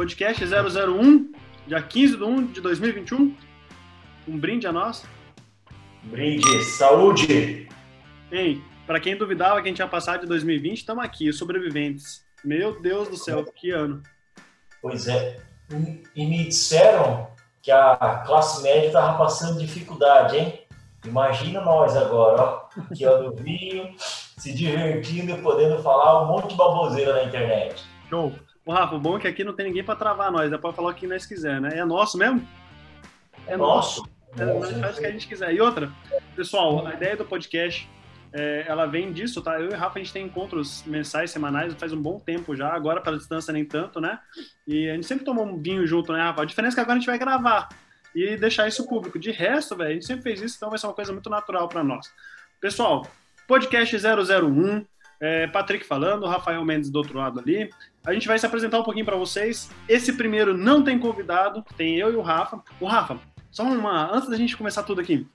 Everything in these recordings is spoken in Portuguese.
podcast 001, dia 15 de 1 de 2021. Um brinde a nós. Brinde, saúde! Ei, para quem duvidava que a gente ia passar de 2020, estamos aqui, os sobreviventes. Meu Deus do céu, que ano. Pois é. E me disseram que a classe média estava passando dificuldade, hein? Imagina nós agora, ó, aqui ó, no Rio, se divertindo e podendo falar um monte de baboseira na internet. Show. O Rafa, o bom é que aqui não tem ninguém para travar nós, dá para falar o que nós quiser, né? É nosso mesmo? É nosso. É, nós faz o que a gente quiser. E outra, pessoal, a ideia do podcast, é, ela vem disso, tá? Eu e o Rafa, a gente tem encontros mensais, semanais, faz um bom tempo já, agora pela distância nem tanto, né? E a gente sempre tomou um vinho junto, né, Rafa? A diferença é que agora a gente vai gravar e deixar isso público. De resto, velho, a gente sempre fez isso, então vai ser uma coisa muito natural para nós. Pessoal, podcast 001, é, Patrick falando, Rafael Mendes do outro lado ali. A gente vai se apresentar um pouquinho para vocês. Esse primeiro não tem convidado, tem eu e o Rafa. O Rafa, só uma. Antes da gente começar tudo aqui,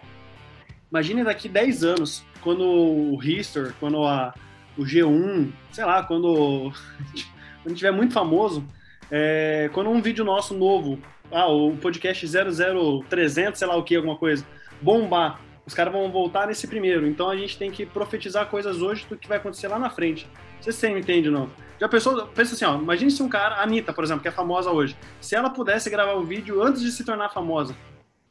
imagine daqui 10 anos, quando o History, quando a, o G1, sei lá, quando, quando tiver muito famoso, é, quando um vídeo nosso novo, ah, o podcast 00300, sei lá o que, alguma coisa, bombar, os caras vão voltar nesse primeiro. Então a gente tem que profetizar coisas hoje do que vai acontecer lá na frente. Você sempre entende, não? Já pensou, pensa assim, ó, imagine se um cara, a Anitta, por exemplo, que é famosa hoje, se ela pudesse gravar um vídeo antes de se tornar famosa,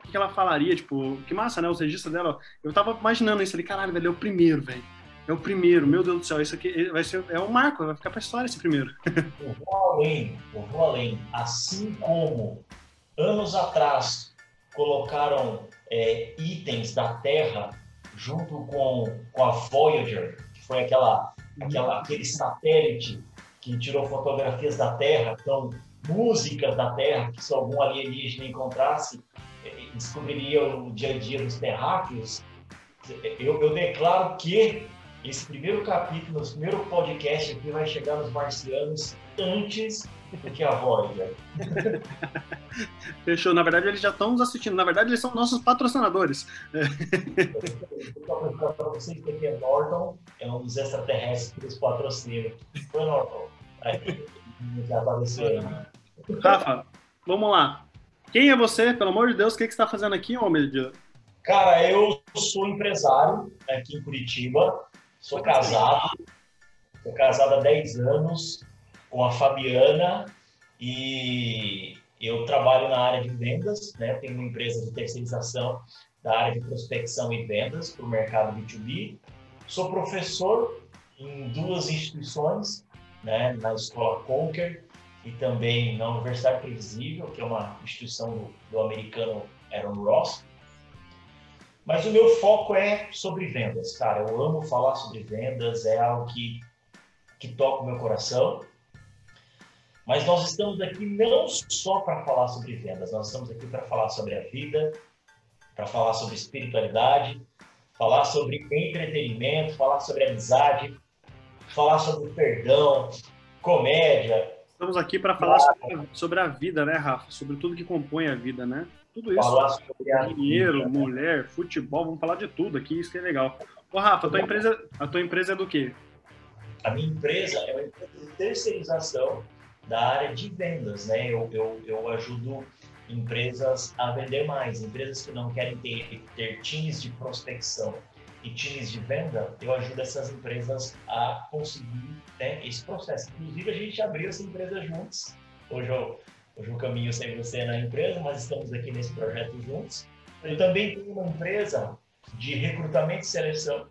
o que ela falaria? Tipo, que massa, né? Os registros dela. Eu tava imaginando isso ali, caralho, velho, é o primeiro, velho. É o primeiro, meu Deus do céu, isso aqui vai ser, é um marco, vai ficar pra história esse primeiro. Eu vou além, eu vou além. Assim como anos atrás colocaram é, itens da Terra junto com, com a Voyager, que foi aquela, aquela, aquele satélite que tirou fotografias da Terra, então músicas da Terra, que se algum alienígena encontrasse, é, descobriria o dia a dia dos terráqueos. Eu, eu declaro que esse primeiro capítulo, esse primeiro podcast aqui vai chegar nos marcianos antes do que a Voyager. Fechou. Na verdade, eles já estão nos assistindo. Na verdade, eles são nossos patrocinadores. Para vocês que é Norton, é um dos extraterrestres que eles patrocinam. Foi Norton. Aí, já apareceu aí. Rafa, vamos lá. Quem é você? Pelo amor de Deus, o que, que você está fazendo aqui, homem de Cara, eu sou empresário aqui em Curitiba. Sou casado. Sou casado há 10 anos com a Fabiana e eu trabalho na área de vendas, né? Tenho uma empresa de terceirização da área de prospecção e vendas para o mercado B2B. Sou professor em duas instituições, né? Na Escola Conquer e também na Universidade Previsível, que é uma instituição do, do americano Aaron Ross. Mas o meu foco é sobre vendas, cara. Eu amo falar sobre vendas, é algo que, que toca o meu coração. Mas nós estamos aqui não só para falar sobre vendas, nós estamos aqui para falar sobre a vida, para falar sobre espiritualidade, falar sobre entretenimento, falar sobre amizade, falar sobre perdão, comédia. Estamos aqui para falar sobre, sobre, a vida, né, Rafa? Sobre tudo que compõe a vida, né? Tudo isso. Falar sobre dinheiro, vida, né? mulher, futebol, vamos falar de tudo aqui, isso que é legal. Ô, Rafa, a tua empresa, a tua empresa é do quê? A minha empresa é uma empresa de terceirização da área de vendas, né? Eu, eu, eu ajudo empresas a vender mais, empresas que não querem ter, ter times de prospecção e times de venda, eu ajudo essas empresas a conseguir né, esse processo. Inclusive, a gente abriu essa empresa juntos. Hoje eu, hoje eu caminho sem você na empresa, mas estamos aqui nesse projeto juntos. Eu também tenho uma empresa de recrutamento e seleção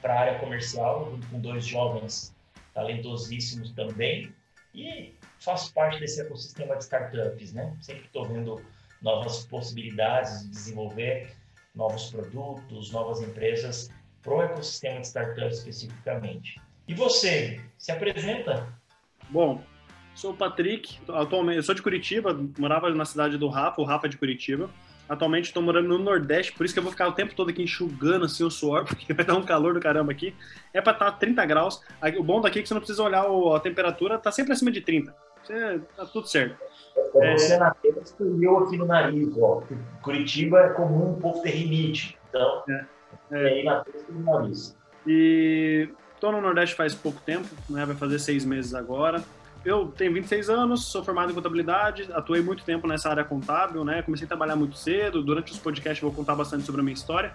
para a área comercial, com dois jovens talentosíssimos também. E faço parte desse ecossistema de startups, né? Sempre estou vendo novas possibilidades de desenvolver novos produtos, novas empresas para o ecossistema de startups especificamente. E você, se apresenta? Bom, sou o Patrick, atualmente eu sou de Curitiba, morava na cidade do Rafa, o Rafa de Curitiba. Atualmente estou morando no Nordeste, por isso que eu vou ficar o tempo todo aqui enxugando assim o suor, porque vai dar um calor do caramba aqui. É para estar 30 graus. O bom daqui é que você não precisa olhar a temperatura, tá sempre acima de 30. Você, tá tudo certo. Você é... na tela escolheu aqui no nariz, ó. Curitiba é comum um pouco ter rinite, então. É. É. aí na tela no nariz. E tô no Nordeste faz pouco tempo, né? Vai fazer seis meses agora. eu tenho 26 anos, sou formado em contabilidade, atuei muito tempo nessa área contábil, né? Comecei a trabalhar muito cedo, durante os podcasts vou contar bastante sobre a minha história.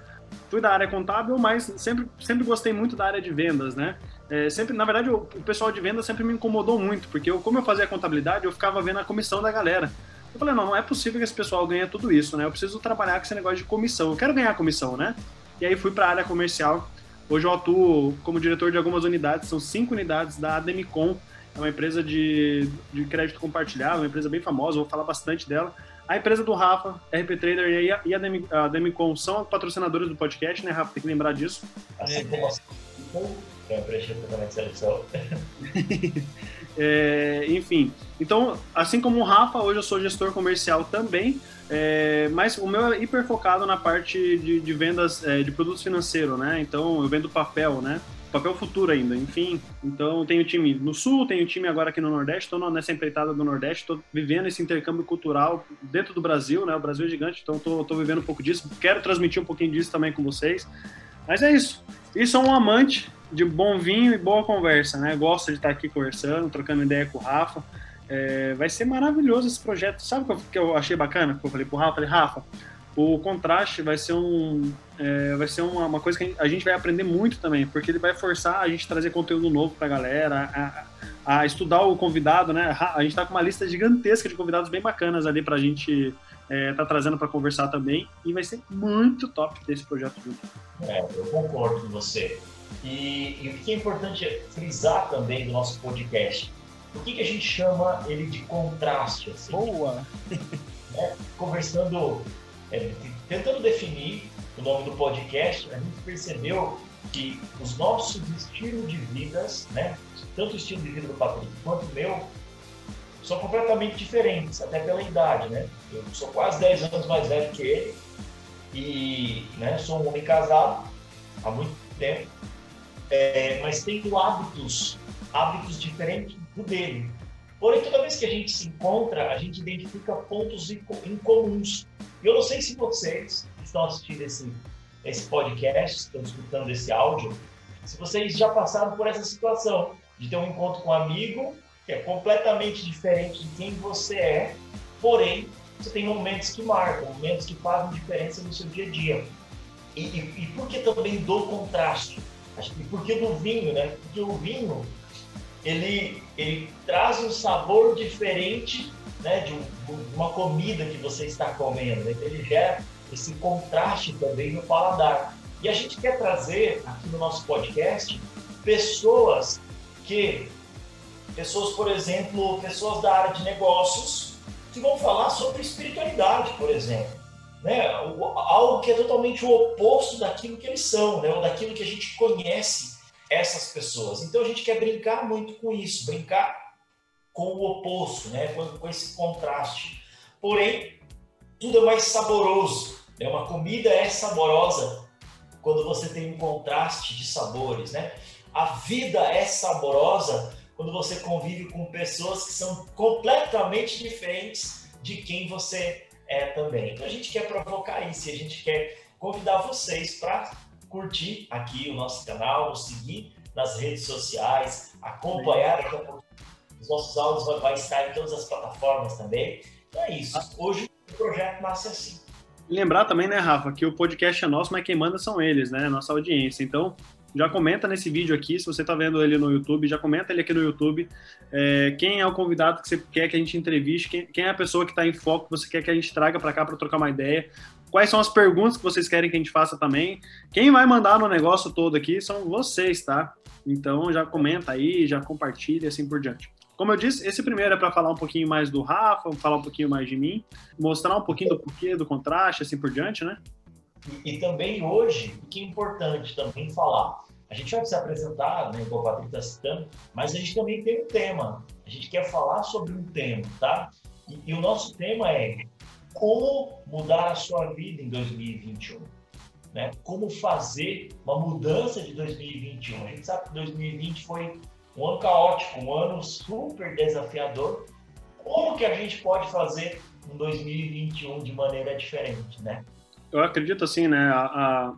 Fui da área contábil, mas sempre, sempre gostei muito da área de vendas, né? É, sempre, na verdade, o, o, pessoal de vendas sempre me incomodou muito, porque eu, como eu fazia contabilidade, eu ficava vendo a comissão da galera. Eu falei, não, não é possível que esse pessoal ganhe tudo isso, né? Eu preciso trabalhar com esse negócio de comissão. Eu quero ganhar comissão, né? E aí fui para a área comercial. Hoje eu atuo como diretor de algumas unidades, são cinco unidades da Ademicon, é uma empresa de, de crédito compartilhado, uma empresa bem famosa, vou falar bastante dela. A empresa do Rafa, RP Trader e a, e a, Demicon são patrocinadores do podcast, né, Rafa? Tem que lembrar disso. Assim como a é uma empresa de seleção. é, enfim, então, assim como o Rafa, hoje eu sou gestor comercial também, é, mas o meu é hiper focado na parte de, de vendas é, de produtos financeiros, né? Então, eu vendo papel, né? papel futuro ainda, enfim. Então, tenho time no Sul, tenho time agora aqui no Nordeste, estou nessa empreitada do Nordeste, estou vivendo esse intercâmbio cultural dentro do Brasil, né? O Brasil é gigante, então estou vivendo um pouco disso. Quero transmitir um pouquinho disso também com vocês. Mas é isso. Isso é um amante de bom vinho e boa conversa, né? Gosto de estar aqui conversando, trocando ideia com o Rafa. É, vai ser maravilhoso esse projeto. Sabe o que eu achei bacana? Que eu falei pro Rafa, falei, Rafa, o contraste vai ser um é, vai ser uma, uma, coisa que a gente vai aprender muito também, porque ele vai forçar a gente trazer conteúdo novo para a galera, a, estudar o convidado, né? A gente está com uma lista gigantesca de convidados bem bacanas ali para a gente é, tá trazendo para conversar também, e vai ser muito top ter esse projeto junto. É, eu concordo com você. E, e, o que é importante frisar também do nosso podcast, por que, que a gente chama ele de contraste? Assim? Boa! É, conversando é, tentando definir o nome do podcast, a gente percebeu que os nossos estilos de vidas, né, tanto o estilo de vida do Patrício quanto o meu, são completamente diferentes, até pela idade, né? Eu sou quase 10 anos mais velho que ele e né, sou um homem casado há muito tempo, é, mas tenho hábitos, hábitos diferentes do dele. Porém, toda vez que a gente se encontra, a gente identifica pontos incomuns. E eu não sei se vocês que estão assistindo esse, esse podcast, estão escutando esse áudio, se vocês já passaram por essa situação de ter um encontro com um amigo que é completamente diferente de quem você é, porém, você tem momentos que marcam, momentos que fazem diferença no seu dia a dia. E, e, e por que também do contraste? Que por que do vinho, né? Porque o vinho, ele, ele traz um sabor diferente né, de, de, uma comida que você está comendo. Né? Ele gera esse contraste também no paladar. E a gente quer trazer aqui no nosso podcast pessoas que, pessoas, por exemplo, pessoas da área de negócios, que vão falar sobre espiritualidade, por exemplo. Né? Algo que é totalmente o oposto daquilo que eles são, né? ou daquilo que a gente conhece essas pessoas. Então a gente quer brincar muito com isso, brincar com o oposto, né? com, com esse contraste. Porém, tudo é mais saboroso. Né? Uma comida é saborosa quando você tem um contraste de sabores. Né? A vida é saborosa quando você convive com pessoas que são completamente diferentes de quem você é também. Então a gente quer provocar isso e a gente quer convidar vocês para curtir aqui o nosso canal, nos seguir nas redes sociais, acompanhar os nossos áudios vai, vai estar em todas as plataformas também. Então é isso. Hoje o projeto nasce assim. Lembrar também, né, Rafa, que o podcast é nosso, mas quem manda são eles, né? Nossa audiência. Então, já comenta nesse vídeo aqui, se você está vendo ele no YouTube, já comenta ele aqui no YouTube. É, quem é o convidado que você quer que a gente entreviste, quem, quem é a pessoa que está em foco que você quer que a gente traga para cá para trocar uma ideia. Quais são as perguntas que vocês querem que a gente faça também. Quem vai mandar no negócio todo aqui são vocês, tá? Então já comenta aí, já compartilha assim por diante. Como eu disse, esse primeiro é para falar um pouquinho mais do Rafa, falar um pouquinho mais de mim, mostrar um pouquinho do porquê, do contraste, assim por diante, né? E, e também hoje, o que é importante também falar, a gente vai se apresentar, né, igual o Patrick está citando, mas a gente também tem um tema. A gente quer falar sobre um tema, tá? E, e o nosso tema é como mudar a sua vida em 2021. Né? Como fazer uma mudança de 2021. A gente sabe que 2020 foi um ano caótico, um ano super desafiador. Como que a gente pode fazer um 2021 de maneira diferente, né? Eu acredito assim, né? A, a,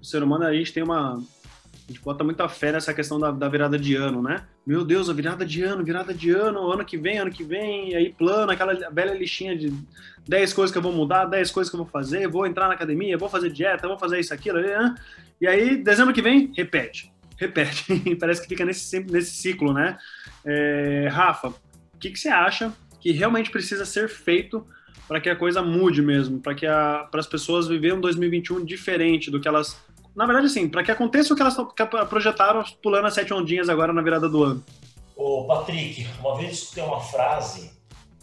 o ser humano, a gente tem uma, A gente bota muita fé nessa questão da, da, virada de ano, né? Meu Deus, a virada de ano, virada de ano, ano que vem, ano que vem, aí plano, aquela velha listinha de 10 coisas que eu vou mudar, 10 coisas que eu vou fazer, vou entrar na academia, vou fazer dieta, vou fazer isso, aquilo, né? e aí, dezembro que vem, repete, repete. Parece que fica nesse, nesse ciclo, né? É, Rafa, o que, que você acha que realmente precisa ser feito para que a coisa mude mesmo, para que a, as pessoas viverem um 2021 diferente do que elas na verdade, sim, para que aconteça o que elas projetaram pulando as sete ondinhas agora na virada do ano. Ô, Patrick, uma vez escutei uma frase,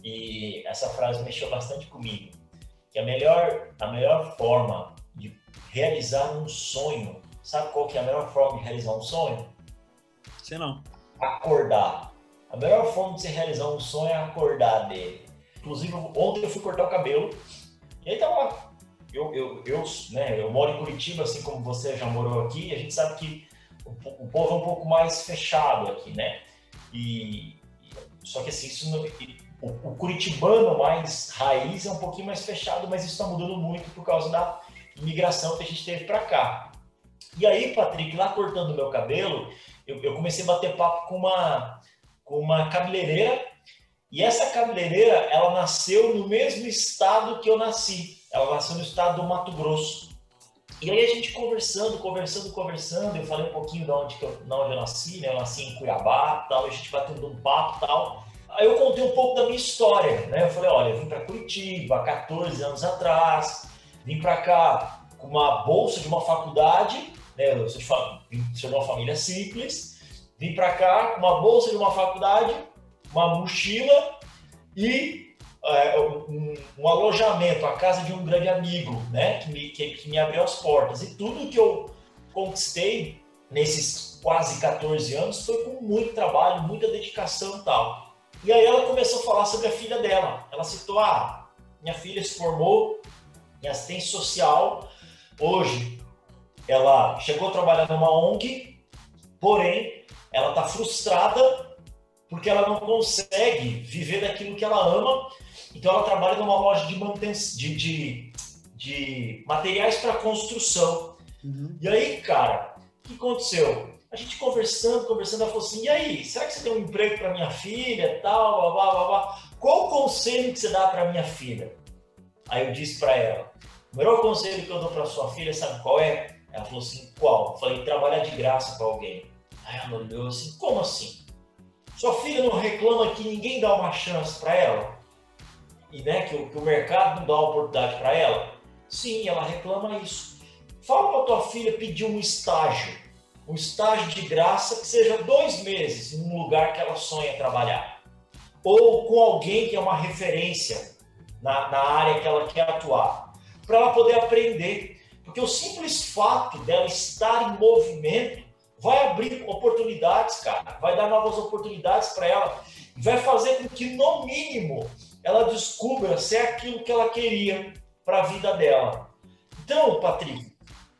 e essa frase mexeu bastante comigo, que a melhor, a melhor forma de realizar um sonho, sabe qual que é a melhor forma de realizar um sonho? Sei não. Acordar. A melhor forma de se realizar um sonho é acordar dele. Inclusive, ontem eu fui cortar o cabelo, e aí tava eu, eu, eu, né, eu moro em Curitiba, assim como você já morou aqui, e a gente sabe que o, o povo é um pouco mais fechado aqui, né? E, só que assim, isso não, o, o, curitibano mais raiz é um pouquinho mais fechado, mas isso está mudando muito por causa da imigração que a gente teve para cá. E aí, Patrick, lá cortando meu cabelo, eu, eu, comecei a bater papo com uma, com uma cabeleireira, e essa cabeleireira, ela nasceu no mesmo estado que eu nasci. Ela nasceu no estado do Mato Grosso. E aí a gente conversando, conversando, conversando, eu falei um pouquinho de onde, que eu, de onde eu nasci, né? Eu nasci em Cuiabá tal, a gente batendo um papo tal. Aí eu contei um pouco da minha história, né? Eu falei, olha, eu vim para Curitiba há 14 anos atrás, vim para cá com uma bolsa de uma faculdade, né? Eu sou de, sou de uma família simples, vim para cá com uma bolsa de uma faculdade, uma mochila e é, um, um, alojamento, a casa de um grande amigo, né, que me, que, que me abriu as portas. E tudo que eu conquistei nesses quase 14 anos foi com muito trabalho, muita dedicação e tal. E aí ela começou a falar sobre a filha dela. Ela citou: ah, minha filha se formou em assistência social. Hoje ela chegou a trabalhar numa ONG, porém ela está frustrada porque ela não consegue viver daquilo que ela ama então ela trabalha numa loja de, manutenção, de, de, de materiais para construção. Uhum. E aí, cara, o que aconteceu? A gente conversando, conversando, ela falou assim: e aí, será que você tem um emprego para minha filha, tal, blá, blá, blá, blá. Qual o conselho que você dá para minha filha? Aí eu disse para ela: o melhor conselho que eu dou para sua filha, sabe qual é? Ela falou assim: qual? Eu falei: trabalhar de graça para alguém. Aí ela olhou assim: como assim? Sua filha não reclama que ninguém dá uma chance para ela? e né, que, o, que o mercado não dá oportunidade para ela? Sim, ela reclama isso. Fala para tua filha pedir um estágio, um estágio de graça que seja dois meses em um lugar que ela sonha trabalhar, ou com alguém que é uma referência na, na área que ela quer atuar, para ela poder aprender. Porque o simples fato dela estar em movimento vai abrir oportunidades, cara, vai dar novas oportunidades para ela, vai fazer com que, no mínimo, ela descubra se é aquilo que ela queria para a vida dela. Então, Patrick,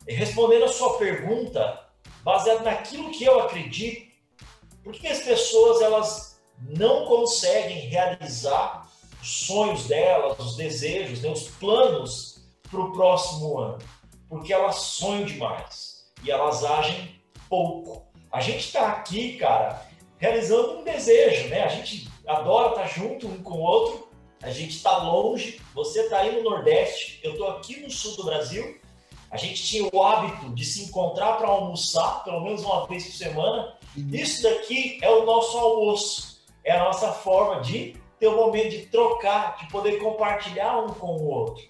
respondendo a sua pergunta, baseado naquilo que eu acredito, por que as pessoas elas não conseguem realizar os sonhos delas, os desejos, né, os planos para o próximo ano? Porque elas sonham demais e elas agem pouco. A gente está aqui, cara, realizando um desejo, né? A gente adora estar tá junto um com o outro, a gente está longe, você está aí no Nordeste, eu estou aqui no sul do Brasil. A gente tinha o hábito de se encontrar para almoçar, pelo menos uma vez por semana. Uhum. Isso daqui é o nosso almoço, é a nossa forma de ter o um momento de trocar, de poder compartilhar um com o outro.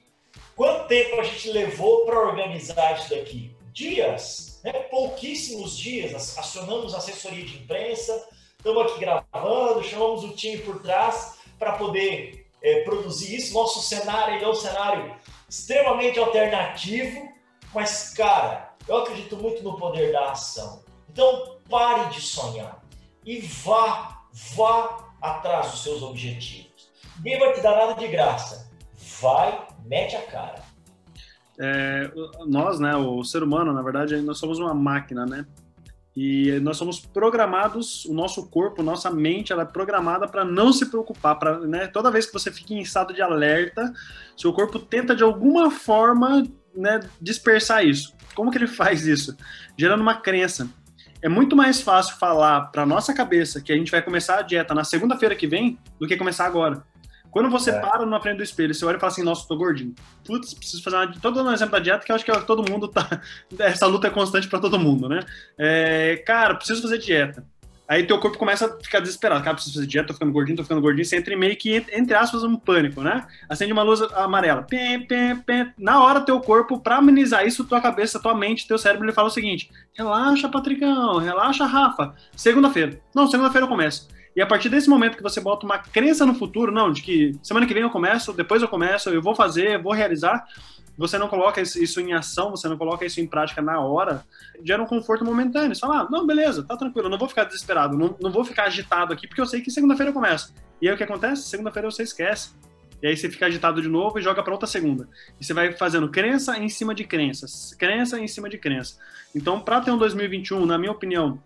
Quanto tempo a gente levou para organizar isso daqui? Dias, né? pouquíssimos dias. Acionamos a assessoria de imprensa, estamos aqui gravando, chamamos o time por trás para poder é, produzir isso. Nosso cenário é um cenário extremamente alternativo, mas, cara, eu acredito muito no poder da ação. Então, pare de sonhar e vá, vá atrás dos seus objetivos. Ninguém vai te dar nada de graça. Vai, mete a cara. É, nós, né, o ser humano, na verdade, nós somos uma máquina, né? E nós somos programados, o nosso corpo, nossa mente, ela é programada para não se preocupar, para, né, toda vez que você fica em estado de alerta, seu corpo tenta de alguma forma, né, dispersar isso. Como que ele faz isso? Gerando uma crença. é muito mais fácil falar para nossa cabeça que a gente vai começar a dieta na segunda-feira que vem do que começar agora. Quando você é. para na frente do espelho, você olha e fala assim, nossa, tô gordinho. Putz, preciso fazer uma... Tô dando um exemplo da dieta que eu acho que é todo mundo tá... Essa luta é constante para todo mundo, né? É... Cara, preciso fazer dieta. Aí teu corpo começa a ficar desesperado. Cara, preciso fazer dieta, tô ficando gordinho, tô ficando gordinho. Você entra meio que, entre aspas, um pânico, né? Acende uma luz amarela. Pim, pim, pim. Na hora, teu corpo, pra amenizar isso, tua cabeça, tua mente, teu cérebro, ele fala o seguinte: relaxa, Patricão, relaxa, Rafa. Segunda-feira. Não, segunda-feira eu começo. E a partir desse momento que você bota uma crença no futuro, não, de que semana que vem eu começo, depois eu começo, eu vou fazer, vou realizar, você não coloca isso em ação, você não coloca isso em prática na hora, gera um conforto momentâneo. Você fala, ah, não, beleza, tá tranquilo, não vou ficar desesperado, não, não vou ficar agitado aqui, porque eu sei que segunda-feira eu começo. E aí o que acontece? Segunda-feira você esquece. E aí você fica agitado de novo e joga para outra segunda. E você vai fazendo crença em cima de crenças, crença em cima de crença. Então, para ter um 2021, na minha opinião,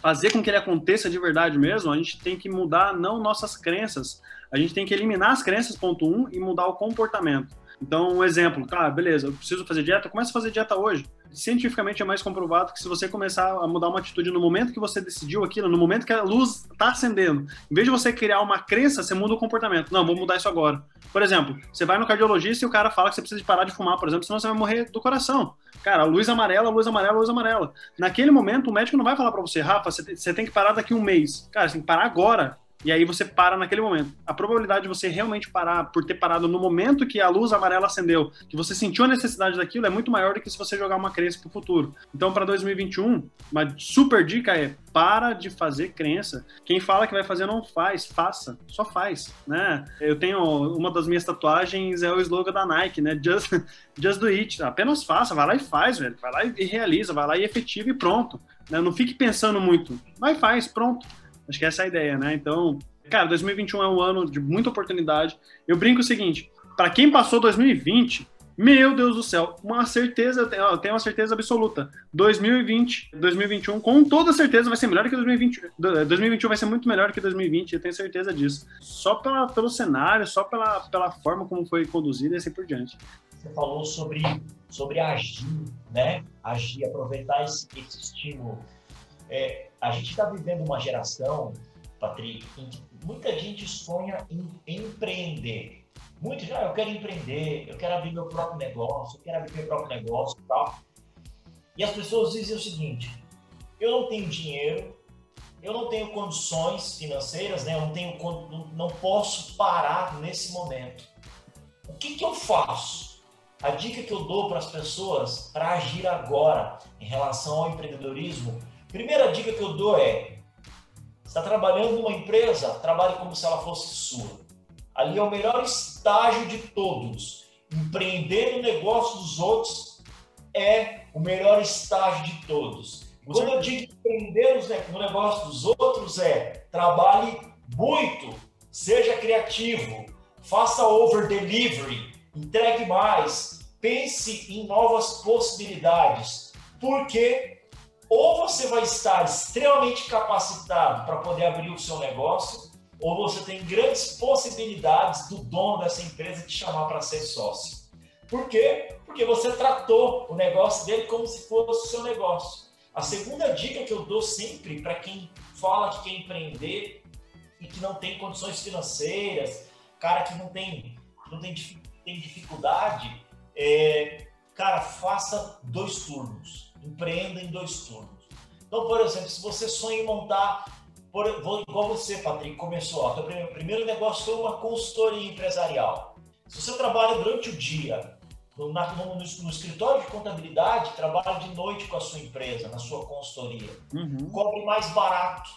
fazer com que ele aconteça de verdade mesmo, a gente tem que mudar não nossas crenças, a gente tem que eliminar as crenças, ponto um, e mudar o comportamento. Então, um exemplo, tá, beleza, eu preciso fazer dieta, começa a fazer dieta hoje. Cientificamente é mais comprovado que se você começar a mudar uma atitude no momento que você decidiu aquilo, no momento que a luz está acendendo, em vez de você criar uma crença, você muda o comportamento. Não, vou mudar isso agora. Por exemplo, você vai no cardiologista e o cara fala que você precisa parar de fumar, por exemplo, senão você vai morrer do coração. Cara, luz amarela, luz amarela, luz amarela. Naquele momento, o médico não vai falar para você, Rafa, você tem que parar daqui um mês. Cara, você tem que parar agora e aí você para naquele momento. A probabilidade de você realmente parar por ter parado no momento que a luz amarela acendeu, que você sentiu a necessidade daquilo, é muito maior do que se você jogar uma crença para o futuro. Então, para 2021, uma super dica é para de fazer crença. Quem fala que vai fazer não faz, faça, só faz, né? Eu tenho uma das minhas tatuagens é o slogan da Nike, né? Just, just do it, apenas faça, vai lá e faz, velho. Vai lá e realiza, vai lá e efetiva e pronto. Né? Não fique pensando muito, vai faz, pronto. Acho que essa é a ideia, né? Então, cara, 2021 é um ano de muita oportunidade. Eu brinco o seguinte: para quem passou 2020, meu Deus do céu, uma certeza, eu tenho uma certeza absoluta. 2020, 2021, com toda certeza vai ser melhor que 2020. 2021 vai ser muito melhor que 2020, eu tenho certeza disso. Só pela, pelo cenário, só pela, pela forma como foi conduzido e assim por diante. Você falou sobre, sobre agir, né? Agir, aproveitar esse, esse estímulo. É, a gente está vivendo uma geração, Patrick, em que muita gente sonha em empreender. Muitos, ah, eu quero empreender, eu quero abrir meu próprio negócio, eu quero abrir meu próprio negócio e tal. E as pessoas dizem o seguinte: eu não tenho dinheiro, eu não tenho condições financeiras, né? eu não, tenho, não, posso parar nesse momento. O que, que eu faço? A dica que eu dou para as pessoas para agir agora em relação ao empreendedorismo Primeira dica que eu dou é: está trabalhando numa empresa, trabalhe como se ela fosse sua. Ali é o melhor estágio de todos. Empreender no negócio dos outros é o melhor estágio de todos. Quando eu digo empreender no negócio dos outros é trabalhe muito, seja criativo, faça over delivery, entregue mais, pense em novas possibilidades. Porque ou você vai estar extremamente capacitado para poder abrir o seu negócio, ou você tem grandes possibilidades do dono dessa empresa te chamar para ser sócio. Por quê? Porque você tratou o negócio dele como se fosse o seu negócio. A segunda dica que eu dou sempre para quem fala que quer empreender e que não tem condições financeiras, cara que não tem, não tem, tem dificuldade, é, cara, faça dois turnos empreenda em dois turnos. Então, por exemplo, se você sonha em montar, por, igual você, Patrick, começou, ó, teu primeiro negócio foi uma consultoria empresarial. Se você trabalha durante o dia no, na, no, no, no, escritório de contabilidade, trabalha de noite com a sua empresa, na sua consultoria, uhum. cobre mais barato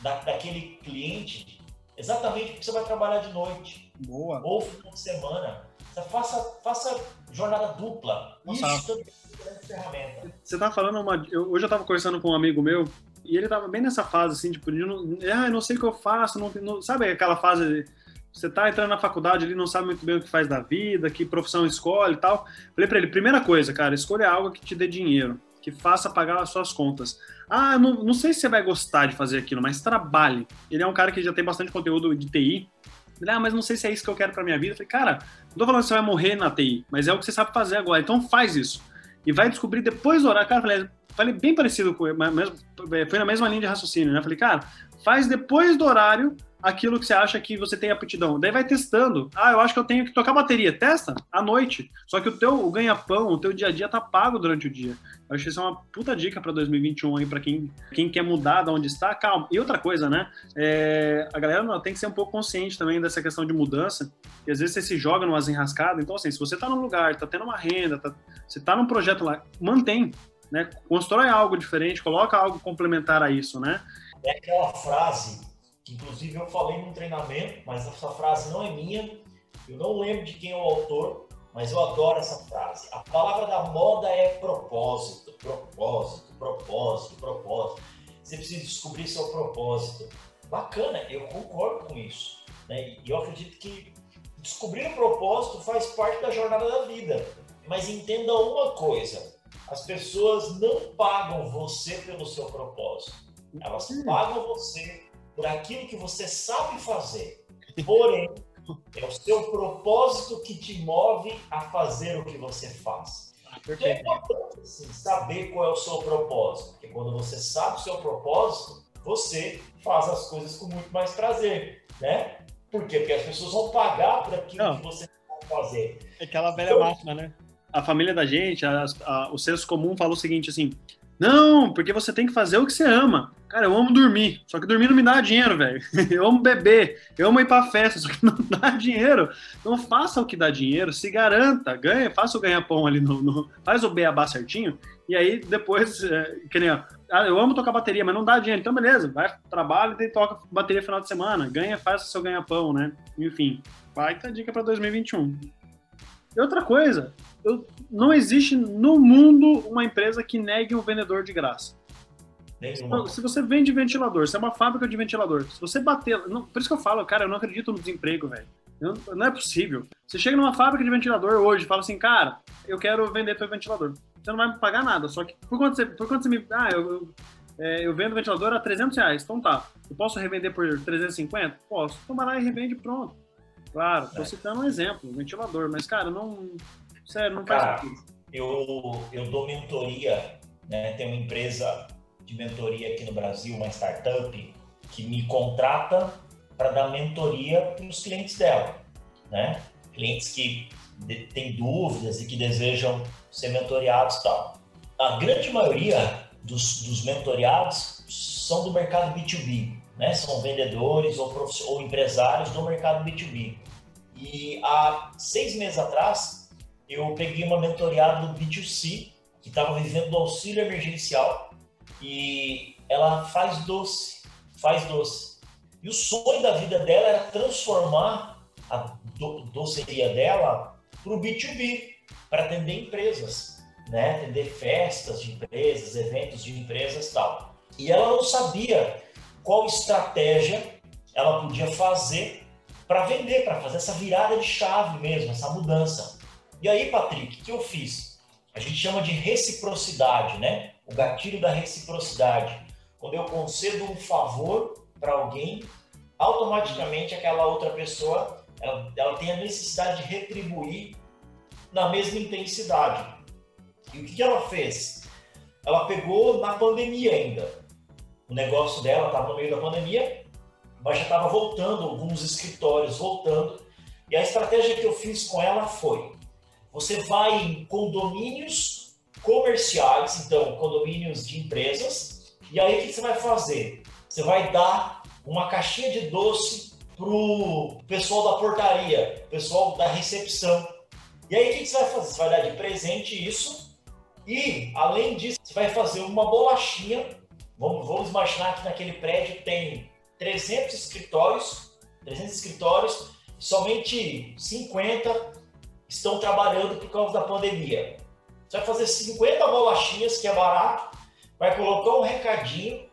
da, daquele cliente, exatamente porque você vai trabalhar de noite. Boa. Ou final de semana. Você faça, faça jornada dupla. Nossa. Isso também ferramenta. Você tá falando uma. Eu, hoje eu tava conversando com um amigo meu e ele tava bem nessa fase, assim, tipo, de não, ah, eu não sei o que eu faço, não, não, sabe aquela fase. Você tá entrando na faculdade ali, não sabe muito bem o que faz da vida, que profissão escolhe e tal. Falei pra ele, primeira coisa, cara, escolha algo que te dê dinheiro, que faça pagar as suas contas. Ah, não, não sei se você vai gostar de fazer aquilo, mas trabalhe. Ele é um cara que já tem bastante conteúdo de TI. Ele, ah, mas não sei se é isso que eu quero pra minha vida. Eu falei, cara, não tô falando que você vai morrer na TI, mas é o que você sabe fazer agora, então faz isso e vai descobrir depois do horário. Cara, falei, falei bem parecido com mesmo, foi na mesma linha de raciocínio, né? Falei, cara, faz depois do horário aquilo que você acha que você tem aptidão. Daí vai testando. Ah, eu acho que eu tenho que tocar bateria. Testa à noite. Só que o teu ganha-pão, o teu dia a dia tá pago durante o dia. Eu acho que isso é uma puta dica para 2021 aí, para quem, quem quer mudar de onde está. Calma. E outra coisa, né? É, a galera tem que ser um pouco consciente também dessa questão de mudança. E às vezes você se joga numa enrascadas. Então, assim, se você tá num lugar, tá tendo uma renda, tá, você tá num projeto lá, mantém. Né? Constrói algo diferente, coloca algo complementar a isso, né? É aquela frase inclusive eu falei num treinamento, mas essa frase não é minha, eu não lembro de quem é o autor, mas eu adoro essa frase. A palavra da moda é propósito, propósito, propósito, propósito. Você precisa descobrir seu propósito. Bacana, eu concordo com isso. Né? E eu acredito que descobrir o propósito faz parte da jornada da vida. Mas entenda uma coisa: as pessoas não pagam você pelo seu propósito, elas pagam você por aquilo que você sabe fazer. Porém, é o seu propósito que te move a fazer o que você faz. Então é importante assim, saber qual é o seu propósito, porque quando você sabe o seu propósito, você faz as coisas com muito mais prazer, né? Por quê? Porque as pessoas vão pagar por aquilo Não. que você sabe fazer. É aquela velha então, máxima, né? A família da gente, a, a, o senso comum fala o seguinte, assim, não, porque você tem que fazer o que você ama. Cara, eu amo dormir, só que dormir não me dá dinheiro, velho. Eu amo beber, eu amo ir pra festa, só que não dá dinheiro. Então faça o que dá dinheiro, se garanta, ganha, faça o ganha-pão ali no, no, Faz o beabá certinho, e aí depois, é, que nem, ah, eu amo tocar bateria, mas não dá dinheiro. Então, beleza, vai, trabalha e toca bateria final de semana, ganha, faz o seu ganha-pão, né? Enfim, baita dica para 2021. E outra coisa, eu, não existe no mundo uma empresa que negue um vendedor de graça. Nenhuma. Se você vende ventilador, se é uma fábrica de ventilador, se você bater. Não, por isso que eu falo, cara, eu não acredito no desemprego, velho. Não, é possível. Você chega numa fábrica de ventilador hoje e fala assim, cara, eu quero vender teu ventilador. Você não vai me pagar nada, só que por quanto você, por quanto você me. Ah, eu, eu, é, eu vendo ventilador a 300 reais. Então tá. Eu posso revender por 350? Posso. Então vai lá e revende pronto. Claro, tô é. citando um exemplo, ventilador, mas, cara, não. Sério, não faz sentido. Eu, eu dou mentoria, né? Tem uma empresa de mentoria aqui no Brasil, uma startup, que me contrata para dar mentoria para os clientes dela, né? Clientes que têm dúvidas e que desejam ser mentoriados tal. A grande maioria dos, dos mentoriados são do mercado B2B, né? São vendedores ou, ou empresários do mercado B2B. E há seis meses atrás, eu peguei uma mentoriada do B2C, que estava vivendo do auxílio emergencial, e ela faz doce, faz doce. E o sonho da vida dela era transformar a do doceria dela para o B2B, para atender empresas, né? atender festas de empresas, eventos de empresas tal. E ela não sabia qual estratégia ela podia fazer para vender, para fazer essa virada de chave mesmo, essa mudança. E aí, Patrick, o que eu fiz? A gente chama de reciprocidade, né? O gatilho da reciprocidade. Quando eu concedo um favor para alguém, automaticamente aquela outra pessoa ela, ela tem a necessidade de retribuir na mesma intensidade. E o que, que ela fez? Ela pegou na pandemia ainda. O negócio dela estava no meio da pandemia, mas já estava voltando, alguns escritórios voltando. E a estratégia que eu fiz com ela foi: você vai em condomínios comerciais, então condomínios de empresas, e aí o que você vai fazer? Você vai dar uma caixinha de doce pro pessoal da portaria, pessoal da recepção. E aí o que você vai fazer? Você vai dar de presente isso e, além disso, você vai fazer uma bolachinha. Vamos, vamos imaginar que naquele prédio tem 300 escritórios, 300 escritórios, somente 50 estão trabalhando por causa da pandemia. Você vai fazer 50 bolachinhas, que é barato, vai colocar um recadinho,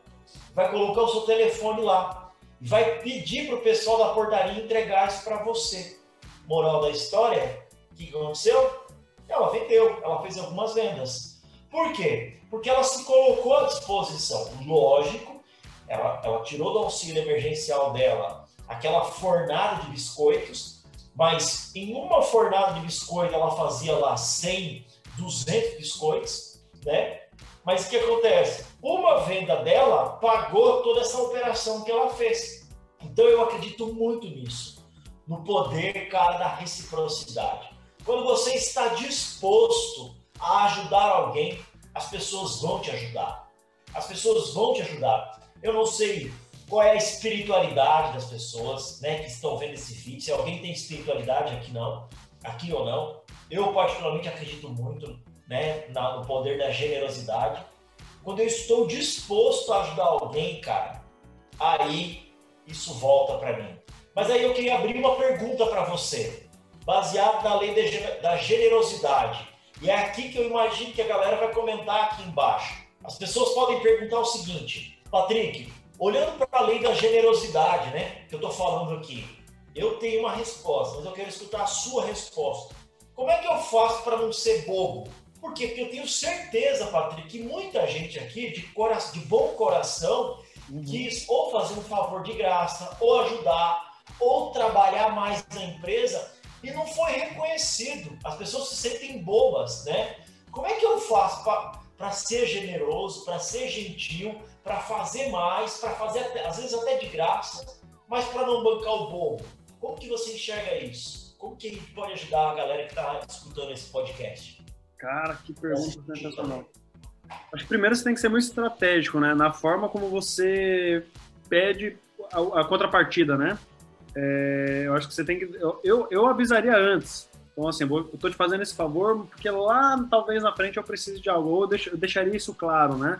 vai colocar o seu telefone lá, e vai pedir para o pessoal da portaria entregar isso para você. Moral da história, o que aconteceu? Ela vendeu, ela fez algumas vendas. Por quê? Porque ela se colocou à disposição. Lógico ela, ela tirou do auxílio emergencial dela aquela fornada de biscoitos, mas em uma fornada de biscoito ela fazia lá 100, 200 biscoitos, né? Mas o que acontece? Uma venda dela pagou toda essa operação que ela fez. Então eu acredito muito nisso, no poder, cara, da reciprocidade. Quando você está disposto a ajudar alguém, as pessoas vão te ajudar. As pessoas vão te ajudar. Eu não sei qual é a espiritualidade das pessoas, né, que estão vendo esse vídeo. Se alguém tem espiritualidade aqui não, aqui ou não. Eu particularmente acredito muito, né, no poder da generosidade. Quando eu estou disposto a ajudar alguém, cara, aí isso volta para mim. Mas aí eu queria abrir uma pergunta para você, baseado na lei da generosidade. E é aqui que eu imagino que a galera vai comentar aqui embaixo. As pessoas podem perguntar o seguinte: Patrick, olhando para a lei da generosidade, né, que eu estou falando aqui, eu tenho uma resposta, mas eu quero escutar a sua resposta. Como é que eu faço para não ser bobo? Por quê? Porque eu tenho certeza, Patrick, que muita gente aqui de, coração, de bom coração uhum. quis ou fazer um favor de graça, ou ajudar, ou trabalhar mais na empresa e não foi reconhecido. As pessoas se sentem bobas, né? Como é que eu faço para ser generoso, para ser gentil, para fazer mais, para fazer até, às vezes até de graça, mas para não bancar o bobo? Como que você enxerga isso? Como que gente pode ajudar a galera que está escutando esse podcast? Cara, que pergunta sensacional. Acho que primeiro você tem que ser muito estratégico, né? Na forma como você pede a, a contrapartida, né? É, eu acho que você tem que. Eu, eu, eu, avisaria antes. Então, assim, eu tô te fazendo esse favor porque lá, talvez na frente, eu precise de algo. Ou eu, deix, eu deixaria isso claro, né?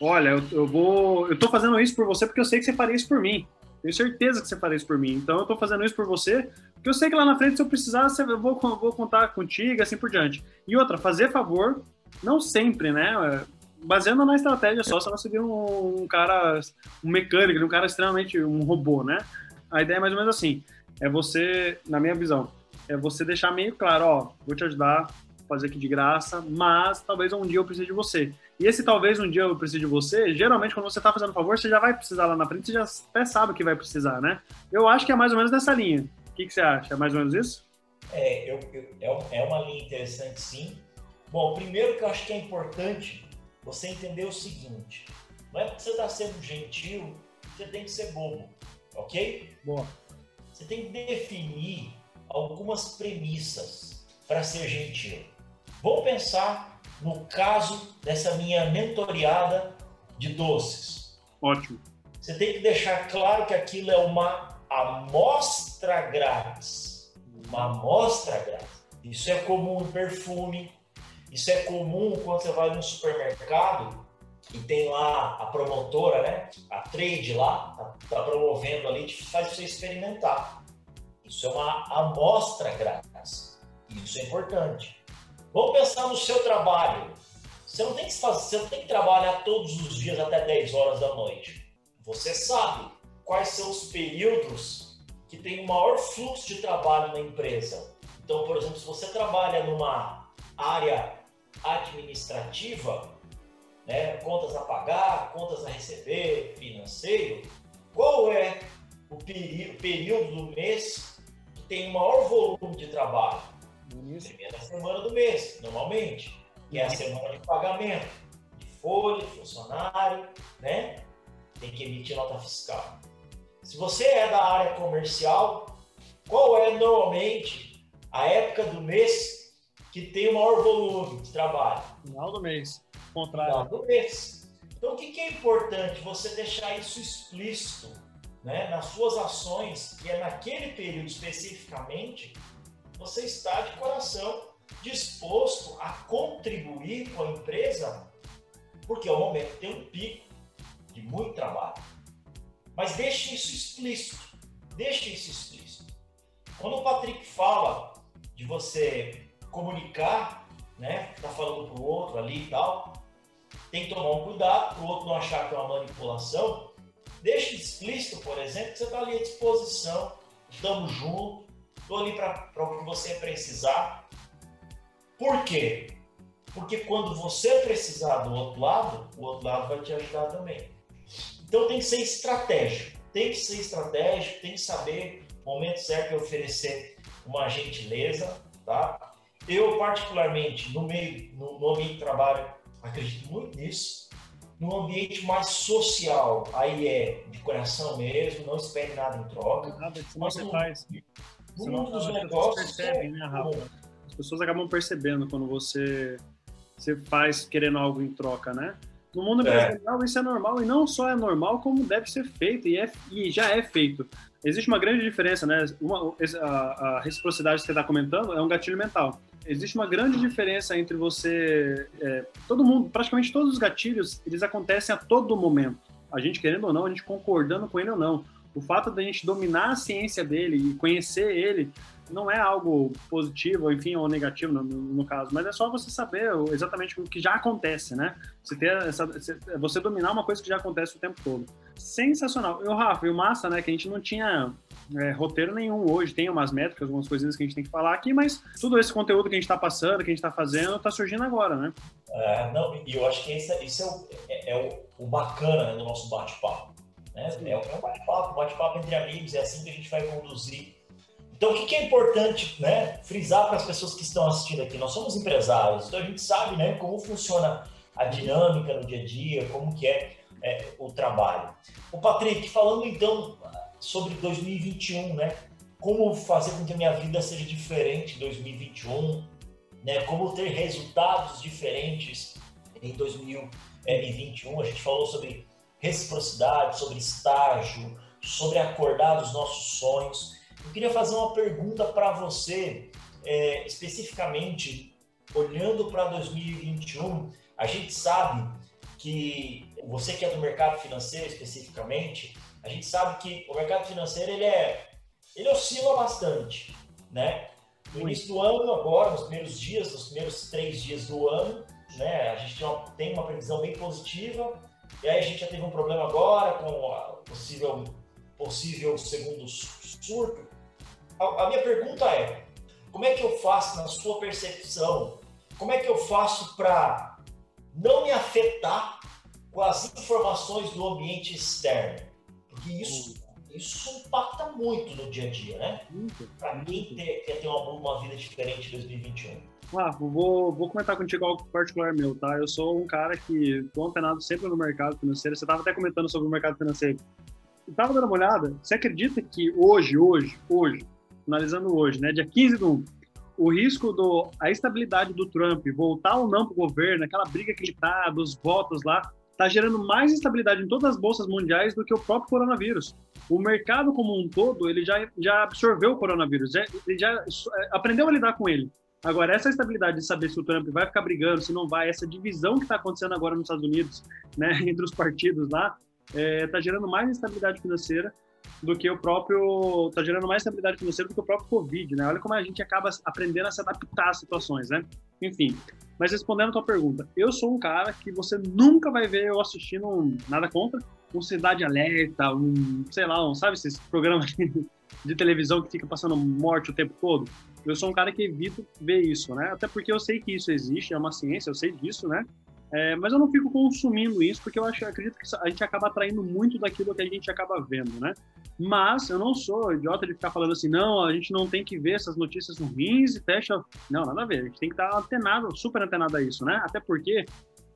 Olha, eu, eu vou. Eu tô fazendo isso por você porque eu sei que você faria isso por mim. Tenho certeza que você faria isso por mim. Então, eu tô fazendo isso por você porque eu sei que lá na frente, se eu precisar, eu vou, vou contar contigo, assim por diante. E outra, fazer favor, não sempre, né? Baseando na estratégia só, se você vir um, um cara, um mecânico, um cara extremamente, um robô, né? a ideia é mais ou menos assim. É você, na minha visão, é você deixar meio claro, ó, vou te ajudar, fazer aqui de graça, mas talvez um dia eu precise de você. E esse talvez um dia eu precise de você, geralmente quando você está fazendo favor, você já vai precisar lá na frente, você já até sabe que vai precisar, né? Eu acho que é mais ou menos nessa linha. O que, que você acha? É mais ou menos isso? É, eu, eu, é, é uma linha interessante, sim. Bom, primeiro que eu acho que é importante você entender o seguinte: não é porque você está sendo gentil, você tem que ser bobo ok? Boa. Você tem que definir algumas premissas para ser gentil. Vamos pensar no caso dessa minha mentoriada de doces. Ótimo. Você tem que deixar claro que aquilo é uma amostra grátis. Uma amostra grátis. Isso é comum em perfume, isso é comum quando você vai no supermercado e tem lá a promotora, né? A trade lá, tá, tá promovendo ali, faz você experimentar. Isso é uma amostra grátis. Isso é importante. Vamos pensar no seu trabalho. Você não tem que fazer, você não tem que trabalhar todos os dias até 10 horas da noite. Você sabe quais são os períodos que tem o maior fluxo de trabalho na empresa. Então, por exemplo, se você trabalha numa área administrativa, né? contas a pagar, contas a receber, financeiro, qual é o período do mês que tem o maior volume de trabalho? Primeira semana do mês, normalmente, que é a semana de pagamento, de folha, de funcionário, né? Tem que emitir nota fiscal. Se você é da área comercial, qual é normalmente a época do mês que tem o maior volume de trabalho? Final do mês contrário. do mês. Então, o que, que é importante? Você deixar isso explícito né, nas suas ações, que é naquele período especificamente, você está de coração disposto a contribuir com a empresa, porque é o momento tem um pico de muito trabalho. Mas deixe isso explícito. Deixe isso explícito. Quando o Patrick fala de você comunicar, né? Tá falando pro outro ali e tal, tem que tomar um cuidado para o outro não achar que é uma manipulação. Deixe explícito, por exemplo, que você está ali à disposição, estamos juntos, estou ali para o que você precisar. Por quê? Porque quando você precisar do outro lado, o outro lado vai te ajudar também. Então tem que ser estratégico, tem que ser estratégico, tem que saber o momento certo de oferecer uma gentileza, tá? Eu, particularmente, no meio, no, no ambiente de trabalho, acredito muito nisso. Num ambiente mais social, aí é de coração mesmo, não espere nada em troca. Nada que você no, faz. No mundo dos negócios. Percebem, né, Rafa? As pessoas acabam percebendo quando você, você faz querendo algo em troca, né? No mundo empresarial é. isso é normal e não só é normal, como deve ser feito e, é, e já é feito. Existe uma grande diferença, né? Uma, a, a reciprocidade que você está comentando é um gatilho mental. Existe uma grande diferença entre você, é, todo mundo, praticamente todos os gatilhos, eles acontecem a todo momento. A gente querendo ou não, a gente concordando com ele ou não. O fato da gente dominar a ciência dele e conhecer ele não é algo positivo, enfim, ou negativo no, no, caso, mas é só você saber exatamente o que já acontece, né? Você ter essa, você dominar uma coisa que já acontece o tempo todo. Sensacional. Eu, Rafa, e o Massa, né, que a gente não tinha é, roteiro nenhum hoje, tem umas métricas, algumas coisinhas que a gente tem que falar aqui, mas tudo esse conteúdo que a gente está passando, que a gente está fazendo, está surgindo agora, né? É, não, e eu acho que isso é, é, o, é, é o, o, bacana do nosso bate-papo. Né? É, um bate-papo, bate-papo entre amigos, é assim que a gente vai conduzir então, o que é importante né, frisar para as pessoas que estão assistindo aqui? Nós somos empresários, então a gente sabe né, como funciona a dinâmica no dia a dia, como que é, é o trabalho. O Patrick, falando então sobre 2021, né? Como fazer com que a minha vida seja diferente em 2021, né? Como ter resultados diferentes em 2021. A gente falou sobre reciprocidade, sobre estágio, sobre acordar dos nossos sonhos. Eu queria fazer uma pergunta para você, é, especificamente, olhando para 2021, a gente sabe que você que é do mercado financeiro especificamente, a gente sabe que o mercado financeiro ele é ele oscila bastante, né? No início do ano, agora, nos primeiros dias, nos primeiros três dias do ano, né? A gente tem uma previsão bem positiva. E aí a gente já teve um problema agora com a possível possível segundo surto a, a minha pergunta é: como é que eu faço na sua percepção? Como é que eu faço para não me afetar com as informações do ambiente externo? Porque isso, isso impacta muito no dia a dia, né? Para quem ter, quer ter uma, uma vida diferente em 2021. Ah, vou, vou comentar contigo algo particular meu, tá? Eu sou um cara que estou antenado sempre no mercado financeiro. Você estava até comentando sobre o mercado financeiro. Eu estava dando uma olhada. Você acredita que hoje, hoje, hoje, finalizando hoje, né, dia 15 do 1, o risco do a estabilidade do Trump voltar ou não para o governo, aquela briga que ele tá, dos votos lá, está gerando mais instabilidade em todas as bolsas mundiais do que o próprio coronavírus. O mercado como um todo, ele já, já absorveu o coronavírus, já, ele já é, aprendeu a lidar com ele. Agora, essa estabilidade de saber se o Trump vai ficar brigando, se não vai, essa divisão que está acontecendo agora nos Estados Unidos, né, entre os partidos lá, está é, tá gerando mais instabilidade financeira do que o próprio. está gerando mais estabilidade financeira do que o próprio Covid, né? Olha como a gente acaba aprendendo a se adaptar às situações, né? Enfim. Mas respondendo a tua pergunta, eu sou um cara que você nunca vai ver eu assistindo um, nada contra, um Cidade Alerta, um, sei lá, um, sabe esses programas de televisão que fica passando morte o tempo todo? Eu sou um cara que evito ver isso, né? Até porque eu sei que isso existe, é uma ciência, eu sei disso, né? É, mas eu não fico consumindo isso porque eu acho, acredito que a gente acaba atraindo muito daquilo que a gente acaba vendo, né? Mas eu não sou idiota de ficar falando assim, não, a gente não tem que ver essas notícias ruins e fecha. Não, nada a ver. A gente tem que estar antenado, super antenado a isso, né? Até porque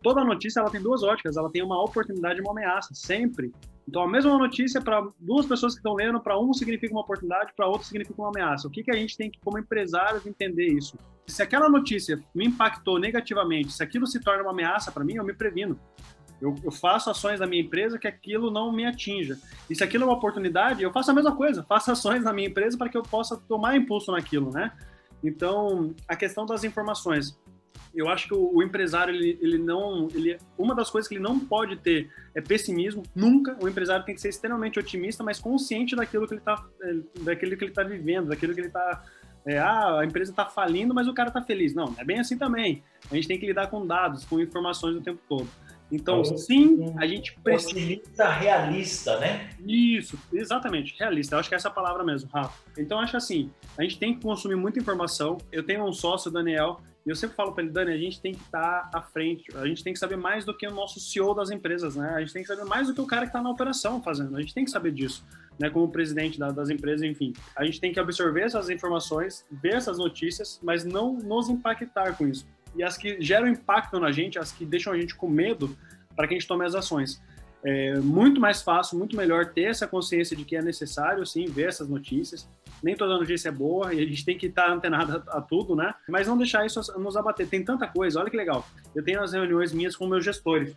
toda notícia ela tem duas óticas, ela tem uma oportunidade e uma ameaça, sempre. Então, a mesma notícia para duas pessoas que estão lendo, para um significa uma oportunidade, para outro significa uma ameaça. O que, que a gente tem que, como empresários, entender isso? Se aquela notícia me impactou negativamente, se aquilo se torna uma ameaça para mim, eu me previno. Eu, eu, faço ações na minha empresa que aquilo não me atinja. E se aquilo é uma oportunidade, eu faço a mesma coisa. Faço ações na minha empresa para que eu possa tomar impulso naquilo, né? Então, a questão das informações eu acho que o, empresário ele, ele não ele uma das coisas que ele não pode ter é pessimismo nunca o empresário tem que ser extremamente otimista mas consciente daquilo que ele está é, daquilo que ele está vivendo daquilo que ele está é, ah, a empresa está falindo mas o cara está feliz não é bem assim também a gente tem que lidar com dados com informações o tempo todo então, então sim, a gente precisa. Otimista realista, né? Isso, exatamente, realista. Eu acho que é essa palavra mesmo, Rafa. Então, acho assim, a gente tem que consumir muita informação. Eu tenho um sócio, Daniel, e eu sempre falo para ele, Dani, a gente tem que estar tá à frente, a gente tem que saber mais do que o nosso CEO das empresas, né? A gente tem que saber mais do que o cara que está na operação fazendo, a gente tem que saber disso, né? Como presidente das empresas, enfim. A gente tem que absorver essas informações, ver essas notícias, mas não nos impactar com isso. e as que geram impacto na gente, as que deixam a gente com medo para que a gente tome as ações. É muito mais fácil, muito melhor ter essa consciência de que é necessário, sim, ver essas notícias. Nem toda notícia é boa e a gente tem que estar antenado a, a tudo, né? Mas não deixar isso nos abater. Tem tanta coisa, olha que legal. Eu tenho as reuniões minhas com meus gestores.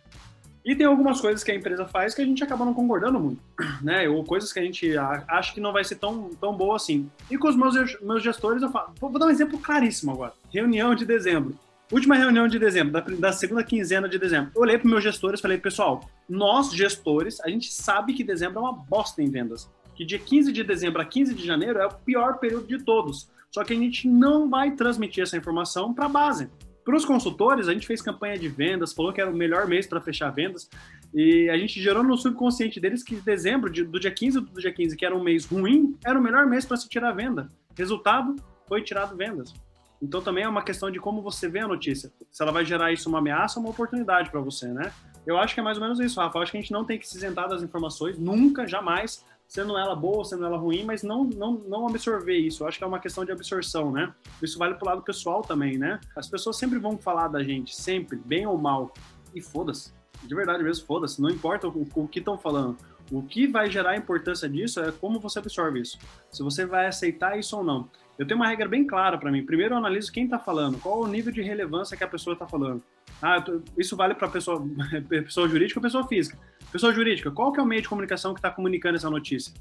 E tem algumas coisas que a empresa faz que a gente acaba não concordando muito, né? Ou coisas que a gente acha que não vai ser tão, tão boa assim. E com os meus, meus gestores, eu falo, vou dar um exemplo claríssimo agora. Reunião de dezembro. Última reunião de dezembro, da, da segunda quinzena de dezembro. Eu olhei para meus gestores e falei, pessoal, nós, gestores, a gente sabe que dezembro é uma bosta em vendas. Que dia 15 de dezembro a 15 de janeiro é o pior período de todos. Só que a gente não vai transmitir essa informação para a base. Para os consultores, a gente fez campanha de vendas, falou que era o melhor mês para fechar vendas, e a gente gerou no subconsciente deles que dezembro, do dia 15 do dia 15, que era um mês ruim, era o melhor mês para se tirar venda. Resultado, foi tirado vendas. Então também é uma questão de como você vê a notícia. Se ela vai gerar isso uma ameaça ou uma oportunidade para você, né? Eu acho que é mais ou menos isso, Rafa. Eu acho que a gente não tem que se isentar das informações, nunca, jamais, sendo ela boa, sendo ela ruim, mas não, não, não absorver isso. Eu acho que é uma questão de absorção, né? Isso vale pro lado pessoal também, né? As pessoas sempre vão falar da gente, sempre, bem ou mal. E foda-se. De verdade mesmo, foda-se. Não importa o, o que estão falando. O que vai gerar a importância disso é como você absorve isso. Se você vai aceitar isso ou não. Eu tenho uma regra bem clara para mim. Primeiro eu analiso quem está falando, qual o nível de relevância que a pessoa está falando. Ah, isso vale para pessoa, pessoa jurídica ou pessoa física. Pessoa jurídica, qual que é o meio de comunicação que está comunicando essa notícia?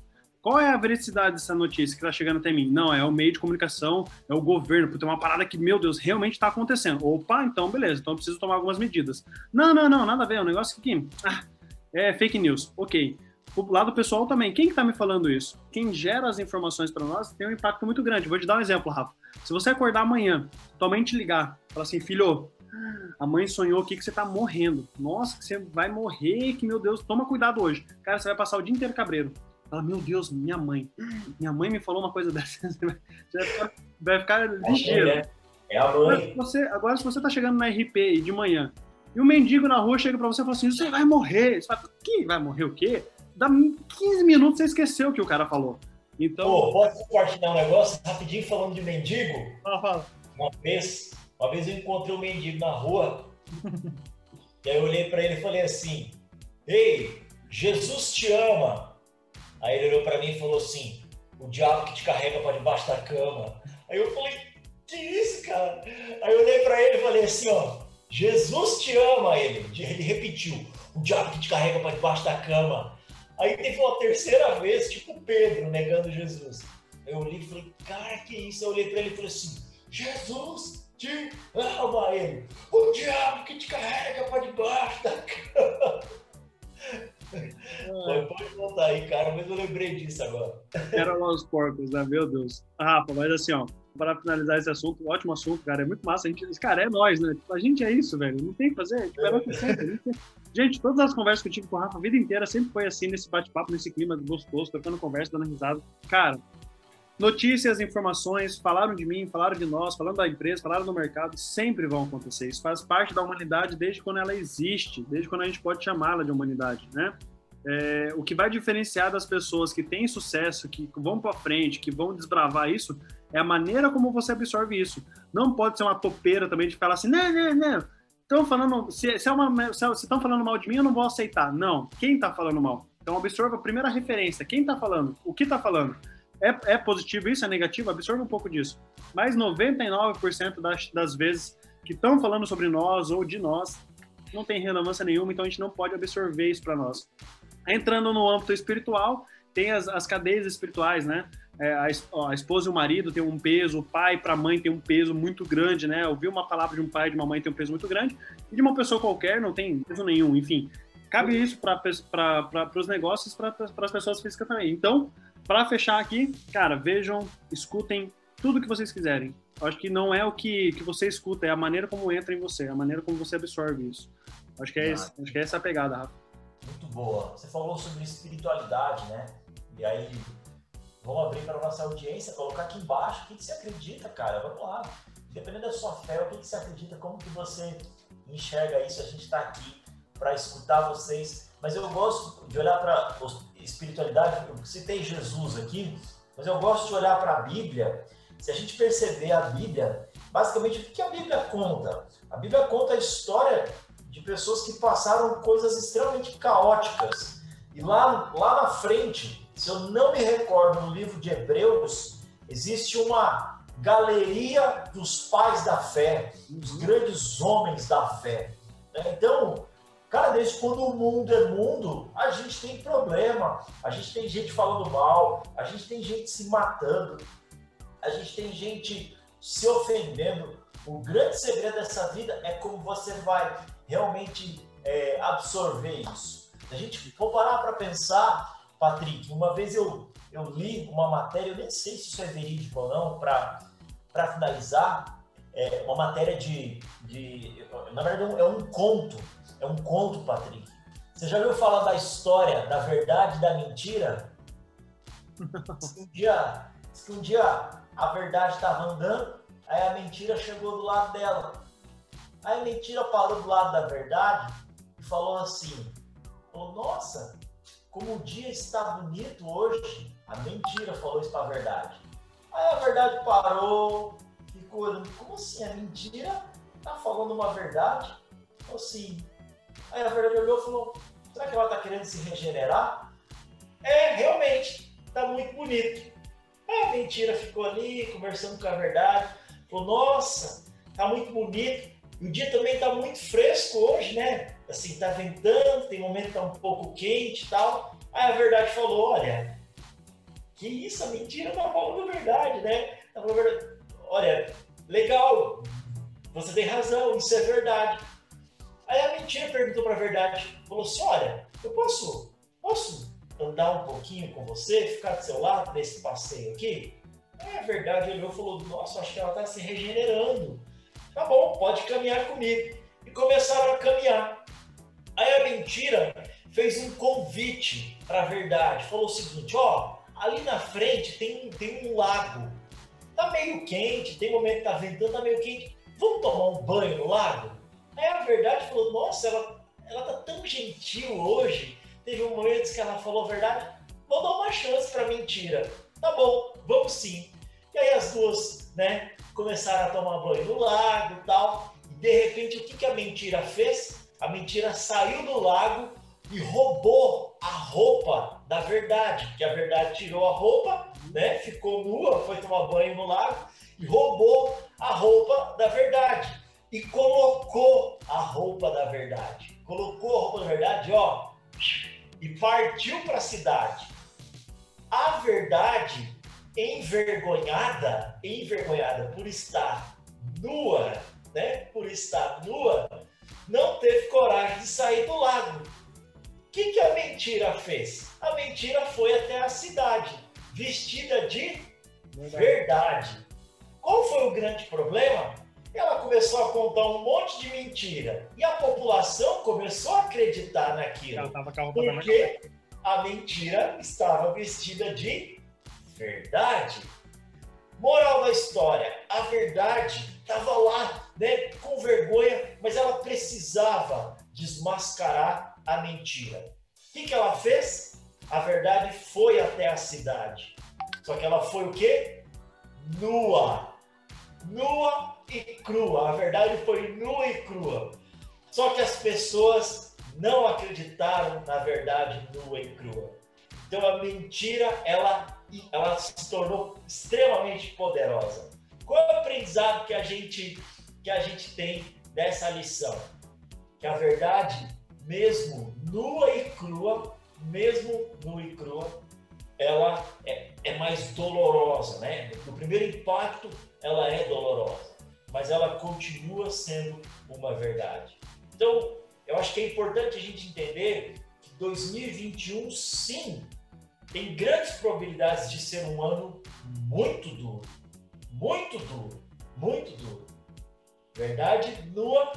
Qual é a veracidade dessa notícia que está chegando até mim? Não, é o meio de comunicação, é o governo, porque tem uma parada que, meu Deus, realmente está acontecendo. Opa, então beleza, então eu preciso tomar algumas medidas. Não, não, não, nada a ver, é um negócio que ah, é fake news. Ok. O lado pessoal também, quem está que tá me falando isso? Quem gera as informações para nós tem um impacto muito grande. Vou te dar um exemplo, Rafa. Se você acordar amanhã, tua te ligar, falar assim, filho, a mãe sonhou aqui que você tá morrendo. Nossa, que você vai morrer, que meu Deus, toma cuidado hoje. Cara, você vai passar o dia inteiro cabreiro. Fala, meu Deus, minha mãe. Minha mãe me falou uma coisa dessa. Você vai ficar, vai ficar ligeiro. É, é a mãe. Agora se, você, agora, se você tá chegando na RP de manhã e o mendigo na rua chega pra você e fala assim: você vai morrer. Você fala, que vai morrer o quê? Dá 15 minutos você esqueceu o que o cara falou. Então. Pô, posso compartilhar um negócio rapidinho falando de mendigo? Fala, fala. Uma vez, uma vez eu encontrei um mendigo na rua. e aí eu olhei para ele e falei assim: Ei, Jesus te ama. Aí ele olhou para mim e falou assim: O diabo que te carrega para debaixo da cama. Aí eu falei: Que isso, cara? Aí eu olhei para ele e falei assim: Ó, Jesus te ama. Ele, ele repetiu: O diabo que te carrega para debaixo da cama. Aí teve uma terceira vez, tipo Pedro negando Jesus. Eu olhei e falei: Cara, que isso? Eu olhei para ele e falei assim: Jesus te ama ele. O diabo que te carrega para debaixo da cama. Ah. Pode voltar aí, cara, mas eu lembrei disso agora. Era lá os porcos, né? Meu Deus. Rafa, mas assim, ó, para finalizar esse assunto, ótimo assunto, cara, é muito massa. A gente, cara, é nós, né? Tipo, a gente é isso, velho. Não tem o que fazer. Tipo, é. sempre, gente, todas as conversas que eu tive com o Rafa a vida inteira sempre foi assim, nesse bate-papo, nesse clima gostoso, tocando conversa, dando risada. Cara, notícias, informações, falaram de mim, falaram de nós, falaram da empresa, falaram do mercado, sempre vão acontecer. Isso faz parte da humanidade desde quando ela existe, desde quando a gente pode chamá-la de humanidade, né? É, o que vai diferenciar das pessoas que têm sucesso, que vão para frente, que vão desbravar isso, é a maneira como você absorve isso. Não pode ser uma topeira também de falar assim, não, não, não. Estão falando, se, se, é uma, se estão falando mal de mim, eu não vou aceitar. Não. Quem está falando mal? Então absorva a primeira referência. Quem está falando? O que está falando? É, é positivo isso? É negativo? Absorva um pouco disso. Mas 99% das, das vezes que estão falando sobre nós ou de nós não tem relevância nenhuma, então a gente não pode absorver isso para nós. Entrando no âmbito espiritual, tem as, as cadeias espirituais, né? É, a, a, esposa e o marido tem um peso, o pai para a mãe tem um peso muito grande, né? Ouvir uma palavra de um pai e de uma mãe tem um peso muito grande, e de uma pessoa qualquer não tem peso nenhum, enfim. Cabe isso para os negócios, para as pessoas físicas também. Então, para fechar aqui, cara, vejam, escutem tudo que vocês quiserem. Acho que não é o que, que você escuta, é a maneira como entra em você, a maneira como você absorve isso. Acho que é, esse, acho que é essa a pegada, Rafa. Muito boa. Você falou sobre espiritualidade, né? E aí, vamos abrir para nossa audiência, colocar aqui embaixo o que, que você acredita, cara. Vamos lá. Dependendo da sua fé, o que, que você acredita, como que você enxerga isso, a gente está aqui para escutar vocês. Mas eu gosto de olhar para espiritualidade, eu citei Jesus aqui, mas eu gosto de olhar para a Bíblia. Se a gente perceber a Bíblia, basicamente, o que a Bíblia conta? A Bíblia conta a história de pessoas que passaram coisas extremamente caóticas. E lá, lá na frente, se eu não me recordo, no livro de Hebreus, existe uma galeria dos pais da fé, dos uhum. grandes homens da fé. Né? Então, cara, desde quando o mundo é mundo, a gente tem problema, a gente tem gente falando mal, a gente tem gente se matando, a gente tem gente se ofendendo. O grande segredo dessa vida é como você vai realmente é, absorver isso. A gente for parar para pensar, Patrick, uma vez eu, eu li uma matéria, eu nem sei se isso é verídico ou não, para finalizar, é uma matéria de, de. Na verdade, é um conto. É um conto, Patrick. Você já ouviu falar da história da verdade da mentira? um dia, um dia a verdade estava andando, aí a mentira chegou do lado dela. Aí a mentira parou do lado da verdade e falou assim: falou, Nossa, como o dia está bonito hoje. A mentira falou isso para a verdade. Aí a verdade parou, ficou olhando: Como assim? A mentira está falando uma verdade? Falou assim. Aí a verdade olhou e falou: Será que ela está querendo se regenerar? É, realmente, está muito bonito. Aí a mentira ficou ali, conversando com a verdade. Falou: Nossa, está muito bonito. E o dia também está muito fresco hoje, né? Assim, está ventando, tem momento que tá um pouco quente e tal. Aí a verdade falou, olha, que isso, a mentira tá falando a verdade, né? Tá falando, olha, legal, você tem razão, isso é verdade. Aí a mentira perguntou para a verdade, falou assim, olha, eu posso, posso andar um pouquinho com você, ficar do seu lado nesse passeio aqui? Aí a verdade olhou e falou, nossa, acho que ela está se regenerando Tá bom, pode caminhar comigo. E começaram a caminhar. Aí a mentira fez um convite para a verdade. Falou o seguinte: ó, ali na frente tem, tem um lago. Tá meio quente, tem momento que tá ventando, tá meio quente. Vamos tomar um banho no lago? Aí a verdade falou: nossa, ela, ela tá tão gentil hoje. Teve um momento que ela falou a verdade. Vou dar uma chance para mentira. Tá bom, vamos sim. E aí as duas, né, começaram a tomar banho no lago e tal. E de repente, o que, que a mentira fez? A mentira saiu do lago e roubou a roupa da verdade, que a verdade tirou a roupa, né? Ficou nua, foi tomar banho no lago e roubou a roupa da verdade e colocou a roupa da verdade. Colocou a roupa da verdade, ó, e partiu para a cidade. A verdade envergonhada, envergonhada por estar nua, né? Por estar nua, não teve coragem de sair do lago. O que, que a mentira fez? A mentira foi até a cidade, vestida de verdade. verdade. Qual foi o grande problema? Ela começou a contar um monte de mentira e a população começou a acreditar naquilo. porque a mentira estava vestida de verdade. Moral da história: a verdade estava lá, né, com vergonha, mas ela precisava desmascarar a mentira. O que, que ela fez? A verdade foi até a cidade. Só que ela foi o quê? Nua. Nua e crua. A verdade foi nua e crua. Só que as pessoas não acreditaram na verdade nua e crua. Então a mentira, ela ela se tornou extremamente poderosa. Qual é o aprendizado que a gente que a gente tem dessa lição? Que a verdade, mesmo nua e crua, mesmo nua e crua, ela é, é mais dolorosa, né? No primeiro impacto, ela é dolorosa, mas ela continua sendo uma verdade. Então, eu acho que é importante a gente entender que 2021, sim, tem grandes probabilidades de ser um ano muito duro, muito duro, muito duro. Verdade nua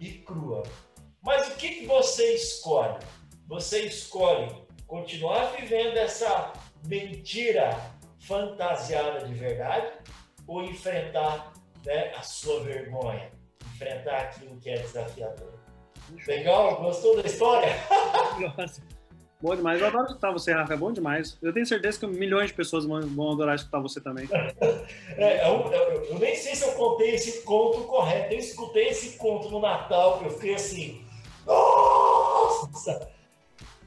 e crua. Mas o que, você escolhe? Você escolhe continuar vivendo essa mentira fantasiada de verdade ou enfrentar né, a sua vergonha, enfrentar aquilo que é desafiador. Legal? Gostou da história? Nossa. Bom demais. Eu adoro escutar você, Rafa. É bom demais. Eu tenho certeza que milhões de pessoas vão adorar escutar você também. É, eu, eu, eu, nem sei se eu contei esse conto correto. Eu escutei esse conto no Natal, eu fiquei assim. Nossa!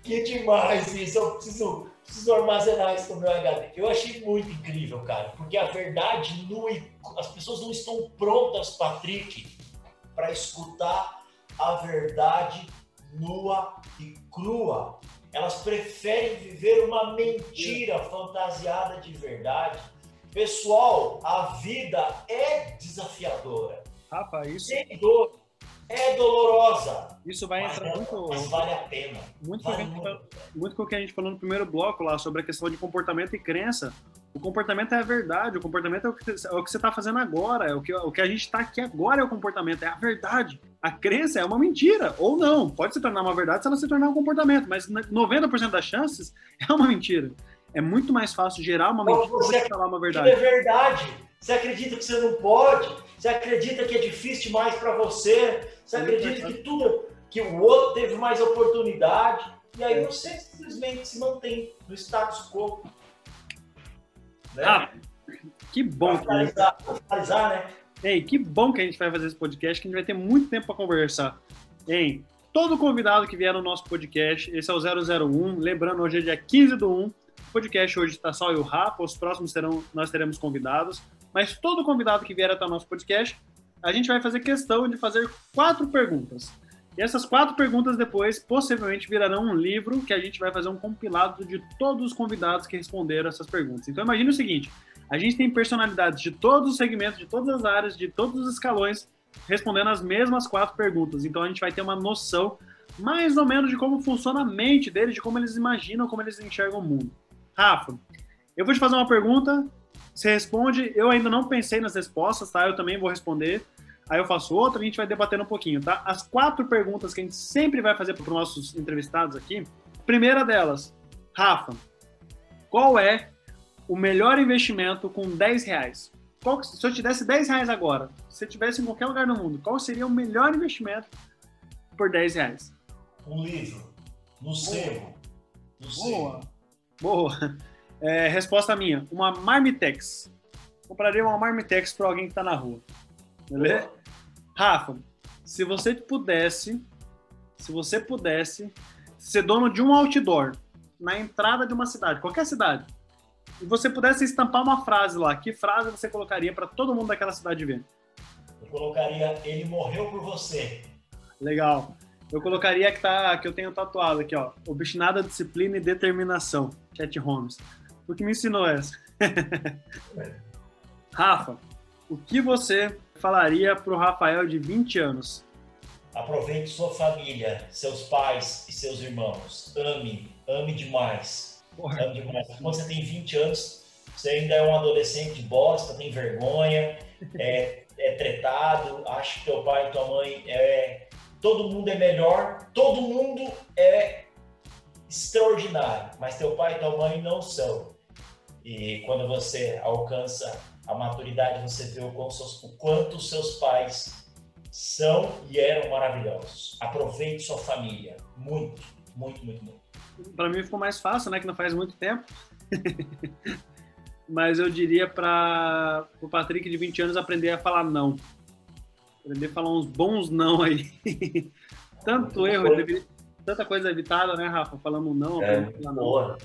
Que demais isso! Eu preciso, preciso armazenar isso no meu HD. Eu achei muito incrível, cara, porque a verdade nua e as pessoas não estão prontas, Patrick, para escutar a verdade nua e crua. Elas preferem viver uma mentira fantasiada de verdade. Pessoal, a vida é desafiadora. Rapaz, isso. Tem dor, é dolorosa. Isso vai entrar é, muito. Mas vale a pena. Muito, vale com muito. muito com o que a gente falou no primeiro bloco lá sobre a questão de comportamento e crença. O comportamento é a verdade, o comportamento é o que, é o que você está fazendo agora, é o que, o que a gente está aqui agora é o comportamento, é a verdade. A crença é uma mentira, ou não. Pode se tornar uma verdade se ela se tornar um comportamento, mas 90% das chances é uma mentira. É muito mais fácil gerar uma mentira do que falar uma verdade. É verdade. Você acredita que você não pode? Você acredita que é difícil demais para você? Você acredita que tudo que o outro teve mais oportunidade? E aí você simplesmente se mantém no status quo. Né? Ah, que bom. Pra finalizar, pra finalizar, né? Ei, que bom que a gente vai fazer esse podcast, que a gente vai ter muito tempo para conversar. Hein? Todo convidado que vier no nosso podcast, esse é o 001, lembrando, hoje é dia 15 do 1, o podcast hoje está só eu e o Rafa, os próximos terão, nós teremos convidados, mas todo convidado que vier até o nosso podcast, a gente vai fazer questão de fazer quatro perguntas. E essas quatro perguntas depois possivelmente virarão um livro que a gente vai fazer um compilado de todos os convidados que responderam essas perguntas. Então imagine o seguinte: a gente tem personalidades de todos os segmentos, de todas as áreas, de todos os escalões, respondendo as mesmas quatro perguntas. Então a gente vai ter uma noção mais ou menos de como funciona a mente deles, de como eles imaginam, como eles enxergam o mundo. Rafa, eu vou te fazer uma pergunta, você responde. Eu ainda não pensei nas respostas, tá? Eu também vou responder aí eu faço outra e a gente vai debatendo um pouquinho, tá? As quatro perguntas que a gente sempre vai fazer para os nossos entrevistados aqui. Primeira delas, Rafa, qual é o melhor investimento com 10 reais? Qual, se eu te desse 10 reais agora, se você estivesse em qualquer lugar do mundo, qual seria o melhor investimento por 10 reais? Um livro, no sebo. No Boa. Boa. É, resposta minha, uma Marmitex. Compraria uma Marmitex para alguém que está na rua. Beleza? Rafa, se você pudesse, se você pudesse ser dono de um outdoor na entrada de uma cidade, qualquer cidade, e você pudesse estampar uma frase lá, que frase você colocaria para todo mundo daquela cidade ver? Eu colocaria ele morreu por você. Legal. Eu colocaria que tá que eu tenho tatuado aqui, ó, obstinada disciplina e determinação, Chat Holmes. O que me ensinou essa? Rafa, o que você falaria para o Rafael de 20 anos? Aproveite sua família, seus pais e seus irmãos. Ame, ame demais. Porra. Ame demais. Quando você tem 20 anos, você ainda é um adolescente bosta, tem vergonha, é, é tretado, acha que teu pai e tua mãe é. Todo mundo é melhor, todo mundo é extraordinário, mas teu pai e tua mãe não são. E quando você alcança a maturidade você vê o quanto os seus pais são e eram maravilhosos. Aproveite sua família. Muito, muito, muito, muito. Para mim ficou mais fácil, né? Que não faz muito tempo. Mas eu diria para o Patrick de 20 anos aprender a falar não. Aprender a falar uns bons não aí. Tanto erro, tanta coisa evitada, né, Rafa? Falando não, é, não.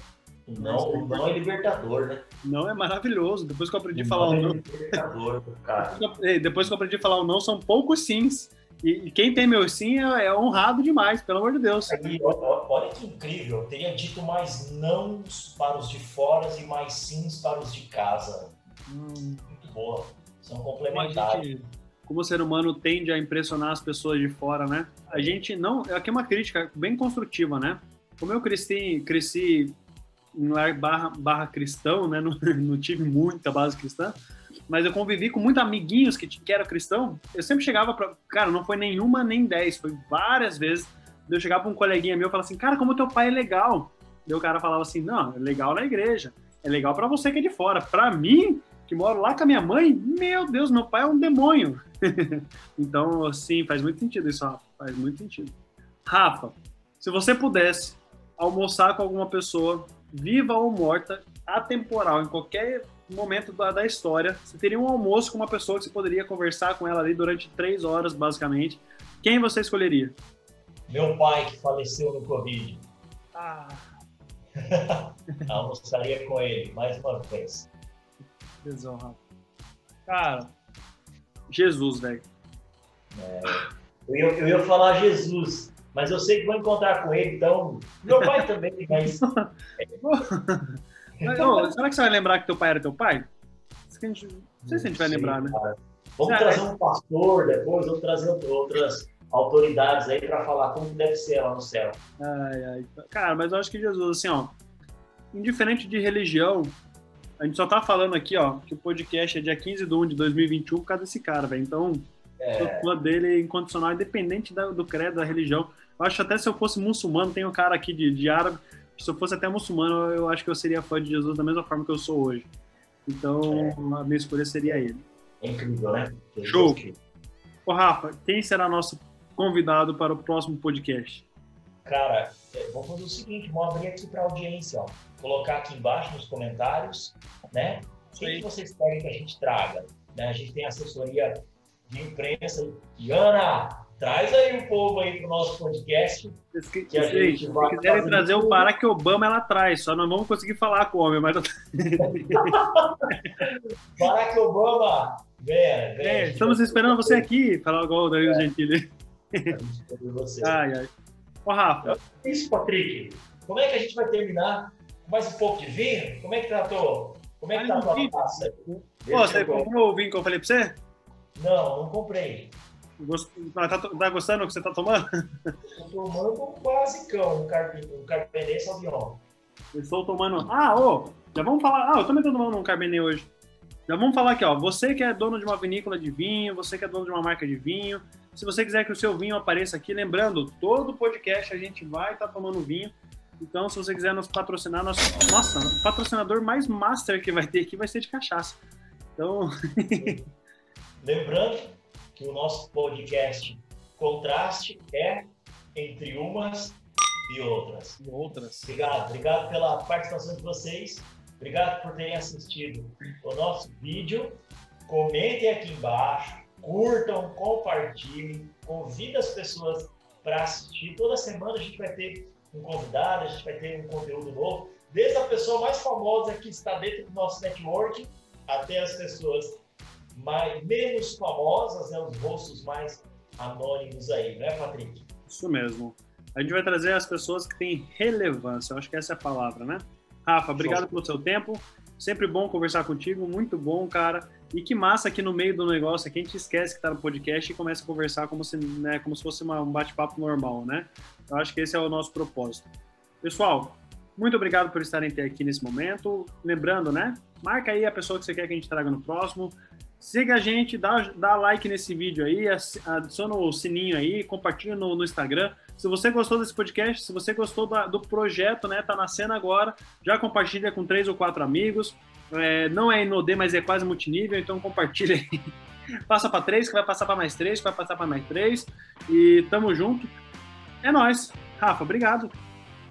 Não, o não é libertador, né? Não é maravilhoso. Depois que eu aprendi a falar o não. É libertador, cara. Depois que eu aprendi a falar o não, são poucos sims. E, quem tem meu sim é, é, honrado demais, pelo amor de Deus. Aí, olha que incrível. Eu teria dito mais não para os de fora e mais sims para os de casa. Hum. Muito boa. São complementares. Como o ser humano tende a impressionar as pessoas de fora, né? A gente não. Aqui é uma crítica bem construtiva, né? Como eu cresci, cresci em lar barra, barra cristão, né? Não, não, tive muita base cristã, mas eu convivi com muitos amiguinhos que, que eram cristão. Eu sempre chegava para, cara, não foi nenhuma nem dez, foi várias vezes. Eu chegava para um coleguinha meu e falava assim, cara, como teu pai é legal. Daí o cara falava assim, não, é legal na igreja, é legal para você que é de fora. Para mim, que moro lá com a minha mãe, meu Deus, meu pai é um demônio. então, sim, faz muito sentido isso, Rafa. Faz muito sentido. Rafa, se você pudesse almoçar com alguma pessoa, viva ou morta, atemporal, em qualquer momento da, da história, você teria um almoço com uma pessoa que você poderia conversar com ela ali durante três horas, basicamente. Quem você escolheria? Meu pai, que faleceu no Covid. Ah. Almoçaria com ele, mais uma vez. Desonra. Cara, Jesus, velho. É, eu, eu ia falar Jesus, mas eu sei que vou encontrar com ele, então. Meu pai também, mas. Não, será que você vai lembrar que teu pai era teu pai? Não sei se a gente vai lembrar, né? Vamos trazer um pastor depois, vamos trazer outras autoridades aí para falar como deve ser lá no céu. Ai, ai. Cara, mas eu acho que Jesus, assim, ó, indiferente de religião, a gente só tá falando aqui, ó, que o podcast é dia 15 de 1 de 2021 por causa desse cara, velho. Então, é. sou fã dele incondicional, independente da, do credo, da religião. Eu acho até se eu fosse muçulmano, tem um cara aqui de, de árabe, se eu fosse até muçulmano, eu acho que eu seria fã de Jesus da mesma forma que eu sou hoje. Então, é. a minha escolha seria ele. É incrível, né? Show! Ô, Rafa, quem será nosso convidado para o próximo podcast? Cara, é, vamos fazer o seguinte, vamos abrir aqui para a audiência, ó. Colocar aqui embaixo nos comentários, né? Quem que vocês querem que a gente traga? Né? A gente tem assessoria de imprensa. E Ana, traz aí o povo aí para o nosso podcast. Que, que a gente se quiserem trazer o Barack Obama, ela traz. Só não vamos conseguir falar com o homem, mas... Barack Obama, venha, venha. É, estamos esperando você aqui, falar igual o Danilo é. Gentili. Ai, ai. Ô, Rafa. É isso, Patrick. Como é que a gente vai terminar? Mais um pouco de vinho? Como é que tá a tua, como é que tá a tua taça? Pô, você comprou o vinho que eu falei pra você? Não, não comprei. Gost... Tá, tá, tá, gostando do que você tá tomando? Tô tomando um basicão, um, Carpe... um Carpenet Sauvignon. estou tomando... Ah, ô, já vamos falar... Ah, eu também tô tomando um Carpenet hoje. Já vamos falar aqui, ó. Você que é dono de uma vinícola de vinho, você que é dono de uma marca de vinho, se você quiser que o seu vinho apareça aqui, lembrando, todo podcast a gente vai estar tá tomando vinho. Então, se você quiser nos patrocinar, nosso, nossa, o patrocinador mais master que vai ter aqui vai ser de cachaça. Então. Lembrando que o nosso podcast Contraste é entre umas e outras. E outras. Obrigado, obrigado pela participação de vocês. Obrigado por terem assistido o nosso vídeo. Comentem aqui embaixo curtam, compartilhem, convide as pessoas para assistir. Toda semana a gente vai ter um convidado, a gente vai ter um conteúdo novo, desde a pessoa mais famosa que está dentro do nosso network até as pessoas mais, menos famosas, né, os rostos mais anônimos aí, né, Patrick? Isso mesmo. A gente vai trazer as pessoas que têm relevância, eu acho que essa é a palavra, né? Rafa, obrigado Show. pelo seu tempo. Sempre bom conversar contigo, muito bom, cara. E que massa que no meio do negócio aqui a gente esquece que tá no podcast e começa a conversar como se, né, como se fosse uma, um bate-papo normal, né? Eu acho que esse é o nosso propósito. Pessoal, muito obrigado por estarem aqui nesse momento. Lembrando, né? Marca aí a pessoa que você quer que a gente traga no próximo. Siga a gente, dá, dá like nesse vídeo aí, adiciona o sininho aí, compartilha no, no Instagram. Se você gostou desse podcast, se você gostou da, do projeto, né, tá nascendo agora, já compartilha com três ou quatro amigos. É, não é Inodê, mas é quase multinível, então compartilha aí. Passa para três, que vai passar para mais três, que vai passar para mais três. E tamo junto. É nós. Rafa, obrigado.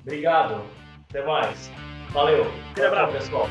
Obrigado. Até mais. Valeu. Um abraço, pessoal.